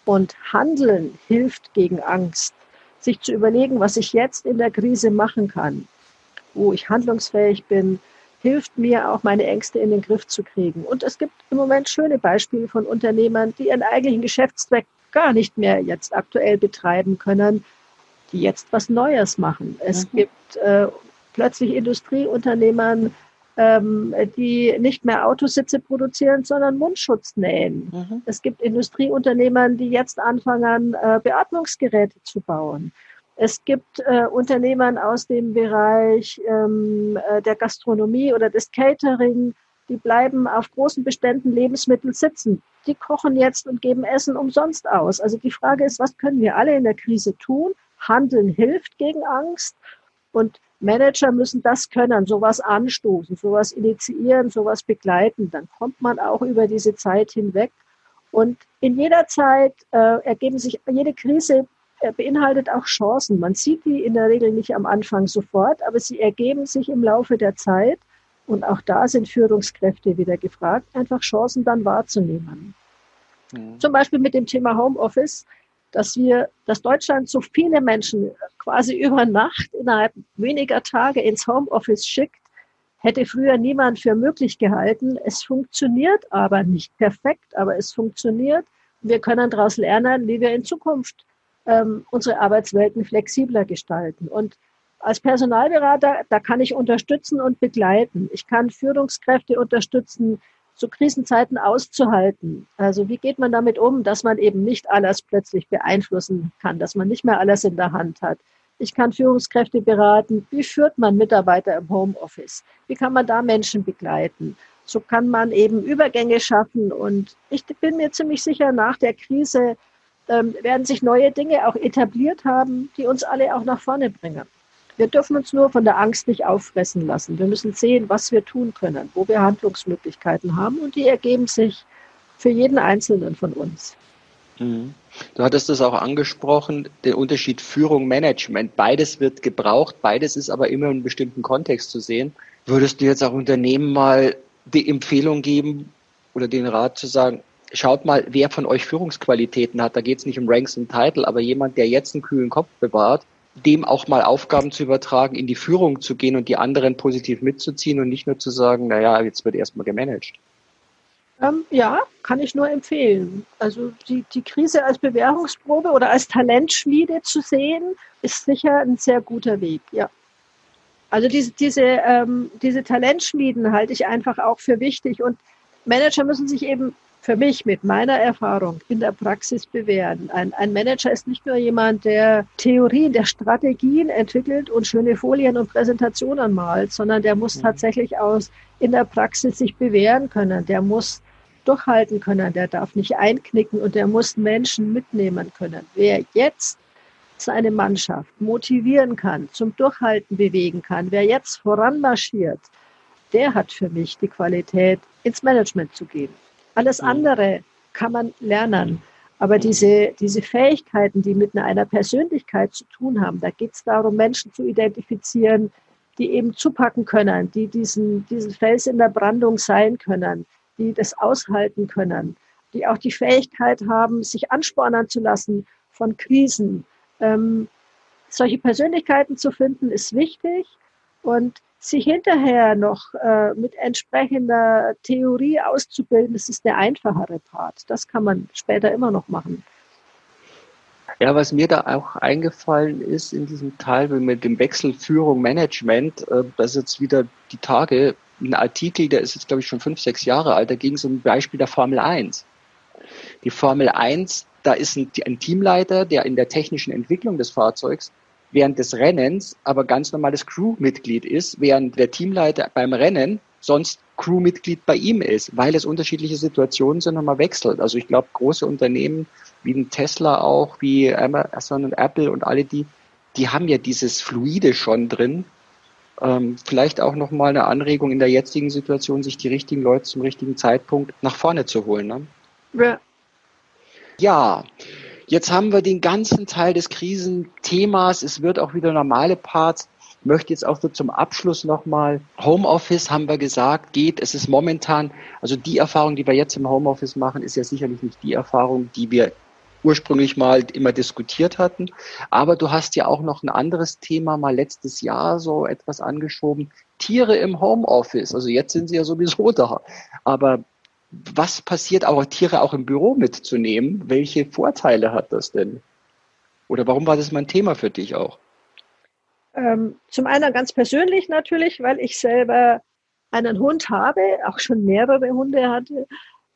Und Handeln hilft gegen Angst sich zu überlegen, was ich jetzt in der Krise machen kann, wo ich handlungsfähig bin, hilft mir auch meine Ängste in den Griff zu kriegen. Und es gibt im Moment schöne Beispiele von Unternehmern, die ihren eigentlichen Geschäftszweck gar nicht mehr jetzt aktuell betreiben können, die jetzt was Neues machen. Es mhm. gibt äh, plötzlich Industrieunternehmern, ähm, die nicht mehr Autositze produzieren, sondern Mundschutz nähen. Mhm. Es gibt Industrieunternehmer, die jetzt anfangen, äh, Beatmungsgeräte zu bauen. Es gibt äh, Unternehmern aus dem Bereich ähm, äh, der Gastronomie oder des Catering, die bleiben auf großen Beständen Lebensmittel sitzen. Die kochen jetzt und geben Essen umsonst aus. Also die Frage ist, was können wir alle in der Krise tun? Handeln hilft gegen Angst und Manager müssen das können, sowas anstoßen, sowas initiieren, sowas begleiten. Dann kommt man auch über diese Zeit hinweg. Und in jeder Zeit äh, ergeben sich, jede Krise äh, beinhaltet auch Chancen. Man sieht die in der Regel nicht am Anfang sofort, aber sie ergeben sich im Laufe der Zeit. Und auch da sind Führungskräfte wieder gefragt, einfach Chancen dann wahrzunehmen. Mhm. Zum Beispiel mit dem Thema Homeoffice, dass wir, dass Deutschland so viele Menschen quasi über Nacht innerhalb weniger Tage ins Homeoffice schickt, hätte früher niemand für möglich gehalten. Es funktioniert aber nicht perfekt, aber es funktioniert. Wir können daraus lernen, wie wir in Zukunft ähm, unsere Arbeitswelten flexibler gestalten. Und als Personalberater, da kann ich unterstützen und begleiten. Ich kann Führungskräfte unterstützen, zu Krisenzeiten auszuhalten. Also wie geht man damit um, dass man eben nicht alles plötzlich beeinflussen kann, dass man nicht mehr alles in der Hand hat. Ich kann Führungskräfte beraten, wie führt man Mitarbeiter im Homeoffice? Wie kann man da Menschen begleiten? So kann man eben Übergänge schaffen. Und ich bin mir ziemlich sicher, nach der Krise ähm, werden sich neue Dinge auch etabliert haben, die uns alle auch nach vorne bringen. Wir dürfen uns nur von der Angst nicht auffressen lassen. Wir müssen sehen, was wir tun können, wo wir Handlungsmöglichkeiten haben und die ergeben sich für jeden Einzelnen von uns. Mhm. Du hattest das auch angesprochen, den Unterschied Führung, Management. Beides wird gebraucht, beides ist aber immer in einem bestimmten Kontext zu sehen. Würdest du jetzt auch Unternehmen mal die Empfehlung geben oder den Rat zu sagen, schaut mal, wer von euch Führungsqualitäten hat. Da geht es nicht um Ranks und Title, aber jemand, der jetzt einen kühlen Kopf bewahrt, dem auch mal Aufgaben zu übertragen, in die Führung zu gehen und die anderen positiv mitzuziehen und nicht nur zu sagen, naja, jetzt wird erstmal gemanagt. Ähm, ja, kann ich nur empfehlen. Also die, die Krise als Bewährungsprobe oder als Talentschmiede zu sehen, ist sicher ein sehr guter Weg, ja. Also diese, diese, ähm, diese Talentschmieden halte ich einfach auch für wichtig und Manager müssen sich eben für mich mit meiner Erfahrung in der Praxis bewähren. Ein, ein Manager ist nicht nur jemand, der Theorien, der Strategien entwickelt und schöne Folien und Präsentationen malt, sondern der muss mhm. tatsächlich aus in der Praxis sich bewähren können. Der muss durchhalten können, der darf nicht einknicken und der muss Menschen mitnehmen können. Wer jetzt seine Mannschaft motivieren kann, zum Durchhalten bewegen kann, wer jetzt voranmarschiert, der hat für mich die Qualität, ins Management zu gehen. Alles mhm. andere kann man lernen. Aber diese, diese Fähigkeiten, die mit einer Persönlichkeit zu tun haben, da geht es darum, Menschen zu identifizieren, die eben zupacken können, die diesen, diesen Fels in der Brandung sein können, die das aushalten können, die auch die Fähigkeit haben, sich anspornen zu lassen von Krisen. Ähm, solche Persönlichkeiten zu finden, ist wichtig. Und sich hinterher noch äh, mit entsprechender Theorie auszubilden, das ist der einfachere Part. Das kann man später immer noch machen. Ja, was mir da auch eingefallen ist in diesem Teil mit dem Wechsel Führung Management, äh, das ist jetzt wieder die Tage ein Artikel, der ist jetzt glaube ich schon fünf, sechs Jahre alt, da ging es um ein Beispiel der Formel 1. Die Formel 1, da ist ein, ein Teamleiter, der in der technischen Entwicklung des Fahrzeugs während des Rennens aber ganz normales Crewmitglied ist, während der Teamleiter beim Rennen sonst Crewmitglied bei ihm ist, weil es unterschiedliche Situationen sind und man wechselt. Also ich glaube, große Unternehmen wie ein Tesla auch, wie Amazon und Apple und alle die, die haben ja dieses Fluide schon drin. Ähm, vielleicht auch nochmal eine Anregung in der jetzigen Situation, sich die richtigen Leute zum richtigen Zeitpunkt nach vorne zu holen. Ne? Ja. Ja, Jetzt haben wir den ganzen Teil des Krisenthemas. Es wird auch wieder normale Parts. Ich möchte jetzt auch so zum Abschluss nochmal, Homeoffice haben wir gesagt, geht. Es ist momentan, also die Erfahrung, die wir jetzt im Homeoffice machen, ist ja sicherlich nicht die Erfahrung, die wir ursprünglich mal immer diskutiert hatten. Aber du hast ja auch noch ein anderes Thema mal letztes Jahr so etwas angeschoben. Tiere im Homeoffice. Also jetzt sind sie ja sowieso da. Aber was passiert aber Tiere auch im Büro mitzunehmen? Welche Vorteile hat das denn? Oder warum war das mal ein Thema für dich auch? Ähm, zum einen ganz persönlich natürlich, weil ich selber einen Hund habe, auch schon mehrere Hunde hatte.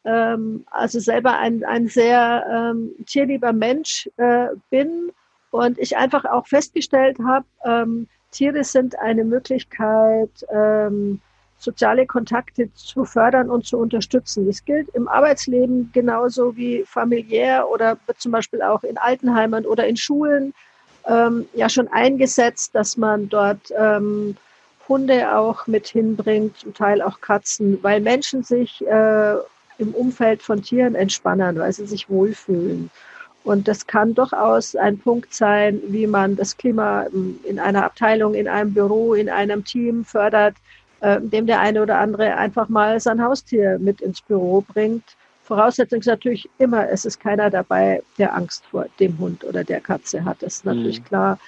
Ähm, also selber ein, ein sehr ähm, tierlieber Mensch äh, bin und ich einfach auch festgestellt habe, ähm, Tiere sind eine Möglichkeit, ähm, soziale Kontakte zu fördern und zu unterstützen. Das gilt im Arbeitsleben genauso wie familiär oder zum Beispiel auch in Altenheimen oder in Schulen ähm, ja schon eingesetzt, dass man dort ähm, Hunde auch mit hinbringt, zum Teil auch Katzen, weil Menschen sich äh, im Umfeld von Tieren entspannen, weil sie sich wohlfühlen. Und das kann durchaus ein Punkt sein, wie man das Klima in einer Abteilung, in einem Büro, in einem Team fördert, äh, dem der eine oder andere einfach mal sein Haustier mit ins Büro bringt. Voraussetzung ist natürlich immer, es ist keiner dabei, der Angst vor dem Hund oder der Katze hat. Das ist natürlich mhm. klar.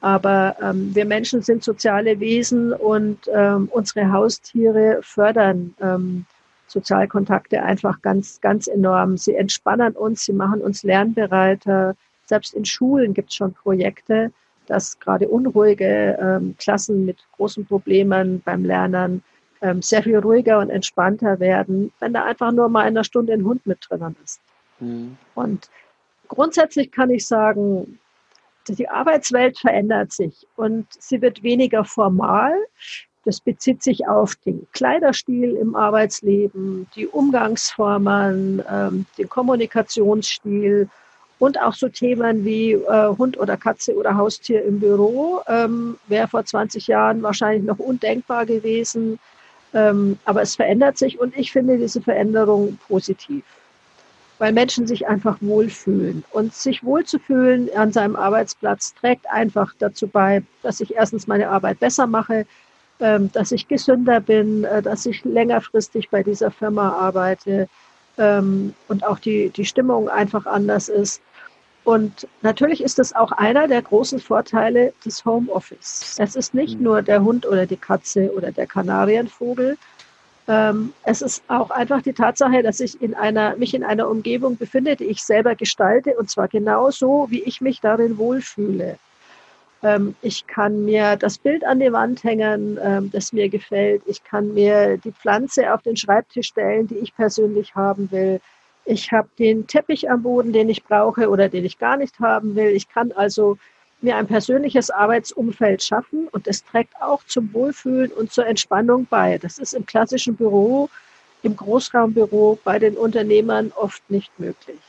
Aber ähm, wir Menschen sind soziale Wesen und ähm, unsere Haustiere fördern ähm, Sozialkontakte einfach ganz, ganz enorm. Sie entspannen uns, sie machen uns lernbereiter. Selbst in Schulen gibt es schon Projekte, dass gerade unruhige ähm, Klassen mit großen Problemen beim Lernen ähm, sehr viel ruhiger und entspannter werden, wenn da einfach nur mal in einer Stunde ein Hund mit drinnen ist. Mhm. Und grundsätzlich kann ich sagen, die Arbeitswelt verändert sich und sie wird weniger formal. Das bezieht sich auf den Kleiderstil im Arbeitsleben, die Umgangsformen, ähm, den Kommunikationsstil und auch so Themen wie äh, Hund oder Katze oder Haustier im Büro. Ähm, Wäre vor 20 Jahren wahrscheinlich noch undenkbar gewesen. Ähm, aber es verändert sich und ich finde diese Veränderung positiv, weil Menschen sich einfach wohlfühlen. Und sich wohlzufühlen an seinem Arbeitsplatz trägt einfach dazu bei, dass ich erstens meine Arbeit besser mache, ähm, dass ich gesünder bin, äh, dass ich längerfristig bei dieser Firma arbeite ähm, und auch die, die Stimmung einfach anders ist. Und natürlich ist das auch einer der großen Vorteile des Homeoffice. Es ist nicht mhm. nur der Hund oder die Katze oder der Kanarienvogel. Ähm, es ist auch einfach die Tatsache, dass ich in einer, mich in einer Umgebung befinde, die ich selber gestalte und zwar genau so, wie ich mich darin wohlfühle. Ähm, ich kann mir das Bild an die Wand hängen, ähm, das mir gefällt. Ich kann mir die Pflanze auf den Schreibtisch stellen, die ich persönlich haben will. Ich habe den Teppich am Boden, den ich brauche oder den ich gar nicht haben will. Ich kann also mir ein persönliches Arbeitsumfeld schaffen und das trägt auch zum Wohlfühlen und zur Entspannung bei. Das ist im klassischen Büro, im Großraumbüro bei den Unternehmern oft nicht möglich.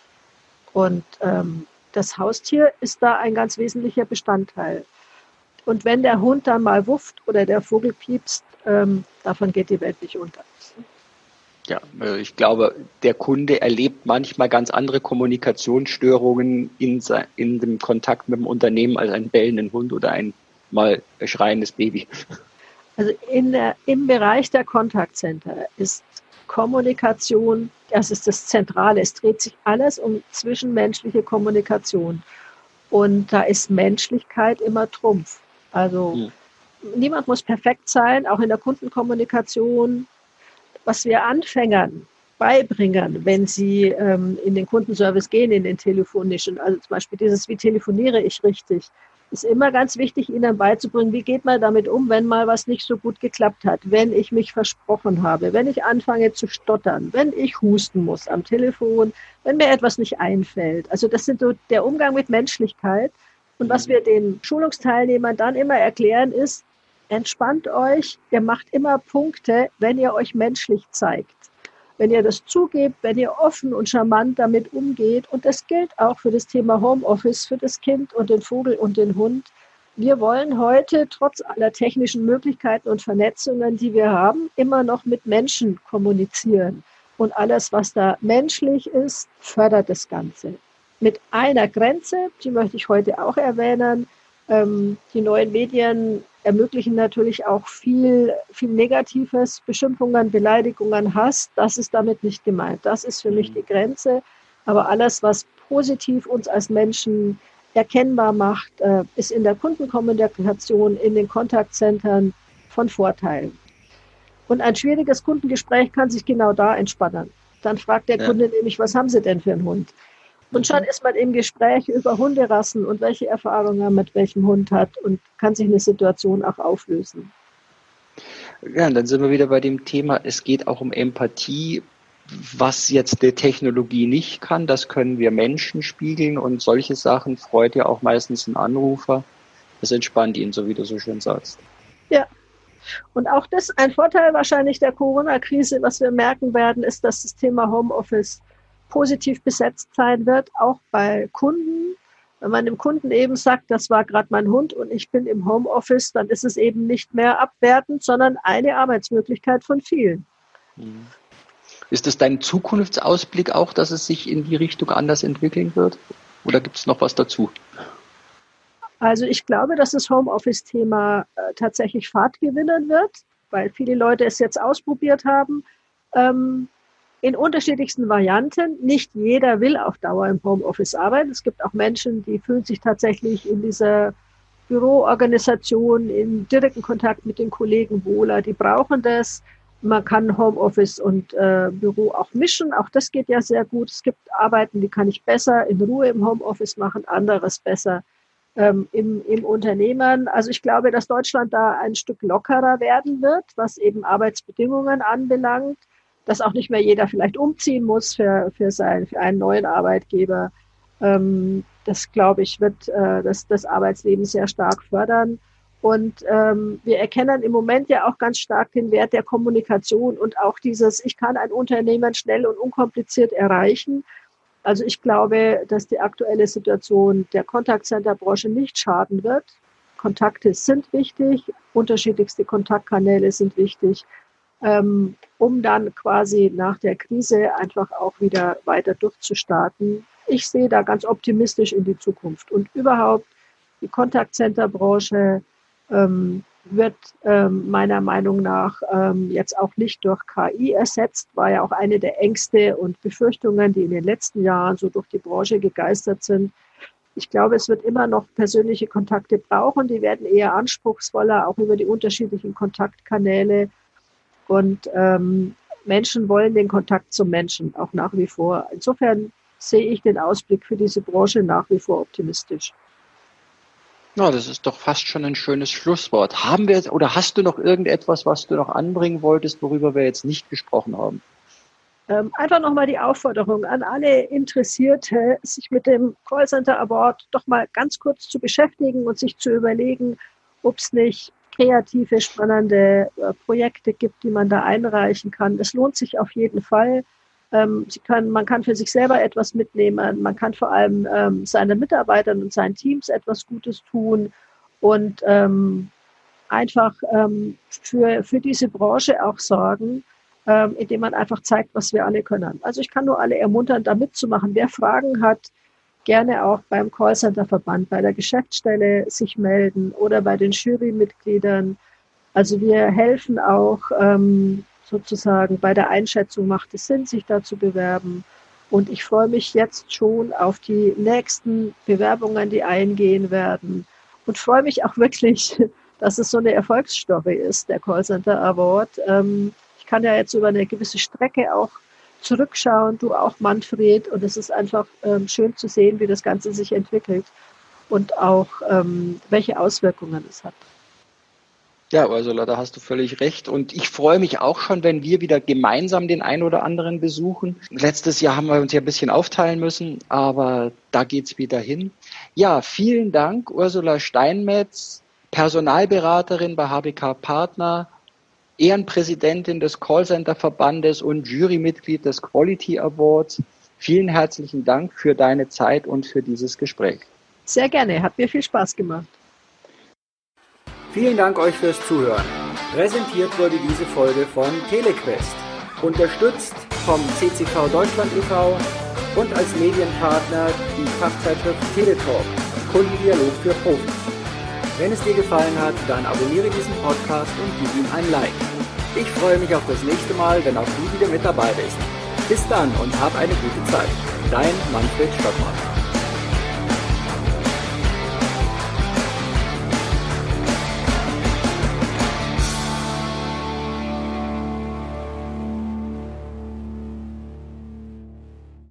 Und ähm, das Haustier ist da ein ganz wesentlicher Bestandteil. Und wenn der Hund dann mal wufft oder der Vogel piepst, ähm, davon geht die Welt nicht unter. Ja, äh, ich glaube, der Kunde erlebt manchmal ganz andere Kommunikationsstörungen in, in dem Kontakt mit dem Unternehmen als einen bellenden Hund oder ein mal schreiendes Baby. Also in der, im Bereich der Contact Center ist Kommunikation, das ist das Zentrale. Es dreht sich alles um zwischenmenschliche Kommunikation. Und da ist Menschlichkeit immer Trumpf. Also ja. niemand muss perfekt sein, auch in der Kundenkommunikation was wir Anfängern beibringen, wenn sie ähm, in den Kundenservice gehen, in den telefonischen, also zum Beispiel dieses, wie telefoniere ich richtig, ist immer ganz wichtig, ihnen beizubringen, wie geht man damit um, wenn mal was nicht so gut geklappt hat, wenn ich mich versprochen habe, wenn ich anfange zu stottern, wenn ich husten muss am Telefon, wenn mir etwas nicht einfällt. Also das sind so der Umgang mit Menschlichkeit. Und was wir den Schulungsteilnehmern dann immer erklären, ist, Entspannt euch, ihr macht immer Punkte, wenn ihr euch menschlich zeigt. Wenn ihr das zugebt, wenn ihr offen und charmant damit umgeht. Und das gilt auch für das Thema Homeoffice, für das Kind und den Vogel und den Hund. Wir wollen heute trotz aller technischen Möglichkeiten und Vernetzungen, die wir haben, immer noch mit Menschen kommunizieren. Und alles, was da menschlich ist, fördert das Ganze. Mit einer Grenze, die möchte ich heute auch erwähnen. Ähm, die neuen Medien ermöglichen natürlich auch viel, viel Negatives, Beschimpfungen, Beleidigungen, Hass. Das ist damit nicht gemeint. Das ist für mich mhm. die Grenze. Aber alles, was positiv uns als Menschen erkennbar macht, äh, ist in der Kundenkommunikation, in den Kontaktzentren von Vorteil. Und ein schwieriges Kundengespräch kann sich genau da entspannen. Dann fragt der ja. Kunde nämlich, was haben Sie denn für einen Hund? Und schon ist man im Gespräch über Hunderassen und welche Erfahrungen man mit welchem Hund hat und kann sich eine Situation auch auflösen. Ja, dann sind wir wieder bei dem Thema, es geht auch um Empathie. Was jetzt die Technologie nicht kann, das können wir Menschen spiegeln und solche Sachen freut ja auch meistens ein Anrufer. Das entspannt ihn, so wie du so schön sagst. Ja, und auch das, ein Vorteil wahrscheinlich der Corona-Krise, was wir merken werden, ist, dass das Thema Homeoffice positiv besetzt sein wird, auch bei Kunden. Wenn man dem Kunden eben sagt, das war gerade mein Hund und ich bin im Homeoffice, dann ist es eben nicht mehr abwertend, sondern eine Arbeitsmöglichkeit von vielen. Mhm. Ist es dein Zukunftsausblick auch, dass es sich in die Richtung anders entwickeln wird? Oder gibt es noch was dazu? Also ich glaube, dass das Homeoffice-Thema äh, tatsächlich Fahrt gewinnen wird, weil viele Leute es jetzt ausprobiert haben. Ähm, in unterschiedlichsten Varianten. Nicht jeder will auf Dauer im Homeoffice arbeiten. Es gibt auch Menschen, die fühlen sich tatsächlich in dieser Büroorganisation, in direkten Kontakt mit den Kollegen wohler. Die brauchen das. Man kann Homeoffice und äh, Büro auch mischen. Auch das geht ja sehr gut. Es gibt Arbeiten, die kann ich besser in Ruhe im Homeoffice machen, anderes besser ähm, im, im Unternehmen. Also ich glaube, dass Deutschland da ein Stück lockerer werden wird, was eben Arbeitsbedingungen anbelangt dass auch nicht mehr jeder vielleicht umziehen muss für, für, sein, für einen neuen Arbeitgeber. Ähm, das, glaube ich, wird äh, das, das Arbeitsleben sehr stark fördern. Und ähm, wir erkennen im Moment ja auch ganz stark den Wert der Kommunikation und auch dieses, ich kann ein Unternehmen schnell und unkompliziert erreichen. Also ich glaube, dass die aktuelle Situation der Kontaktcenter-Branche nicht schaden wird. Kontakte sind wichtig, unterschiedlichste Kontaktkanäle sind wichtig ähm, um dann quasi nach der Krise einfach auch wieder weiter durchzustarten. Ich sehe da ganz optimistisch in die Zukunft. Und überhaupt die Kontaktcenter-Branche ähm, wird ähm, meiner Meinung nach ähm, jetzt auch nicht durch KI ersetzt, war ja auch eine der Ängste und Befürchtungen, die in den letzten Jahren so durch die Branche gegeistert sind. Ich glaube, es wird immer noch persönliche Kontakte brauchen. Die werden eher anspruchsvoller, auch über die unterschiedlichen Kontaktkanäle. Und ähm, Menschen wollen den Kontakt zum Menschen auch nach wie vor. Insofern sehe ich den Ausblick für diese Branche nach wie vor optimistisch. Na, das ist doch fast schon ein schönes Schlusswort. Haben wir oder hast du noch irgendetwas, was du noch anbringen wolltest, worüber wir jetzt nicht gesprochen haben? Ähm, einfach nochmal die Aufforderung an alle Interessierte, sich mit dem Callcenter Award doch mal ganz kurz zu beschäftigen und sich zu überlegen, ob es nicht kreative, spannende äh, Projekte gibt, die man da einreichen kann. Es lohnt sich auf jeden Fall. Ähm, können, man kann für sich selber etwas mitnehmen. Man kann vor allem ähm, seinen Mitarbeitern und seinen Teams etwas Gutes tun und ähm, einfach ähm, für, für diese Branche auch sorgen, ähm, indem man einfach zeigt, was wir alle können. Also ich kann nur alle ermuntern, da mitzumachen. Wer Fragen hat, gerne auch beim Callcenter-Verband, bei der Geschäftsstelle sich melden oder bei den Jurymitgliedern. Also wir helfen auch ähm, sozusagen bei der Einschätzung, macht es Sinn, sich da zu bewerben. Und ich freue mich jetzt schon auf die nächsten Bewerbungen, die eingehen werden. Und freue mich auch wirklich, dass es so eine Erfolgsstory ist, der Callcenter Award. Ähm, ich kann ja jetzt über eine gewisse Strecke auch zurückschauen, du auch, Manfred. Und es ist einfach ähm, schön zu sehen, wie das Ganze sich entwickelt und auch ähm, welche Auswirkungen es hat. Ja, Ursula, da hast du völlig recht. Und ich freue mich auch schon, wenn wir wieder gemeinsam den einen oder anderen besuchen. Letztes Jahr haben wir uns ja ein bisschen aufteilen müssen, aber da geht's wieder hin. Ja, vielen Dank, Ursula Steinmetz, Personalberaterin bei HBK Partner, Ehrenpräsidentin des Callcenter-Verbandes und Jurymitglied des Quality Awards. Vielen herzlichen Dank für deine Zeit und für dieses Gespräch. Sehr gerne, hat mir viel Spaß gemacht. Vielen Dank euch fürs Zuhören. Präsentiert wurde diese Folge von Telequest, unterstützt vom CCV Deutschland e.V. und als Medienpartner die Fachzeitschrift Teletalk, Kundendialog für Profis. Wenn es dir gefallen hat, dann abonniere diesen Podcast und gib ihm ein Like. Ich freue mich auf das nächste Mal, wenn auch du wieder mit dabei bist. Bis dann und hab eine gute Zeit. Dein Manfred Stockmann.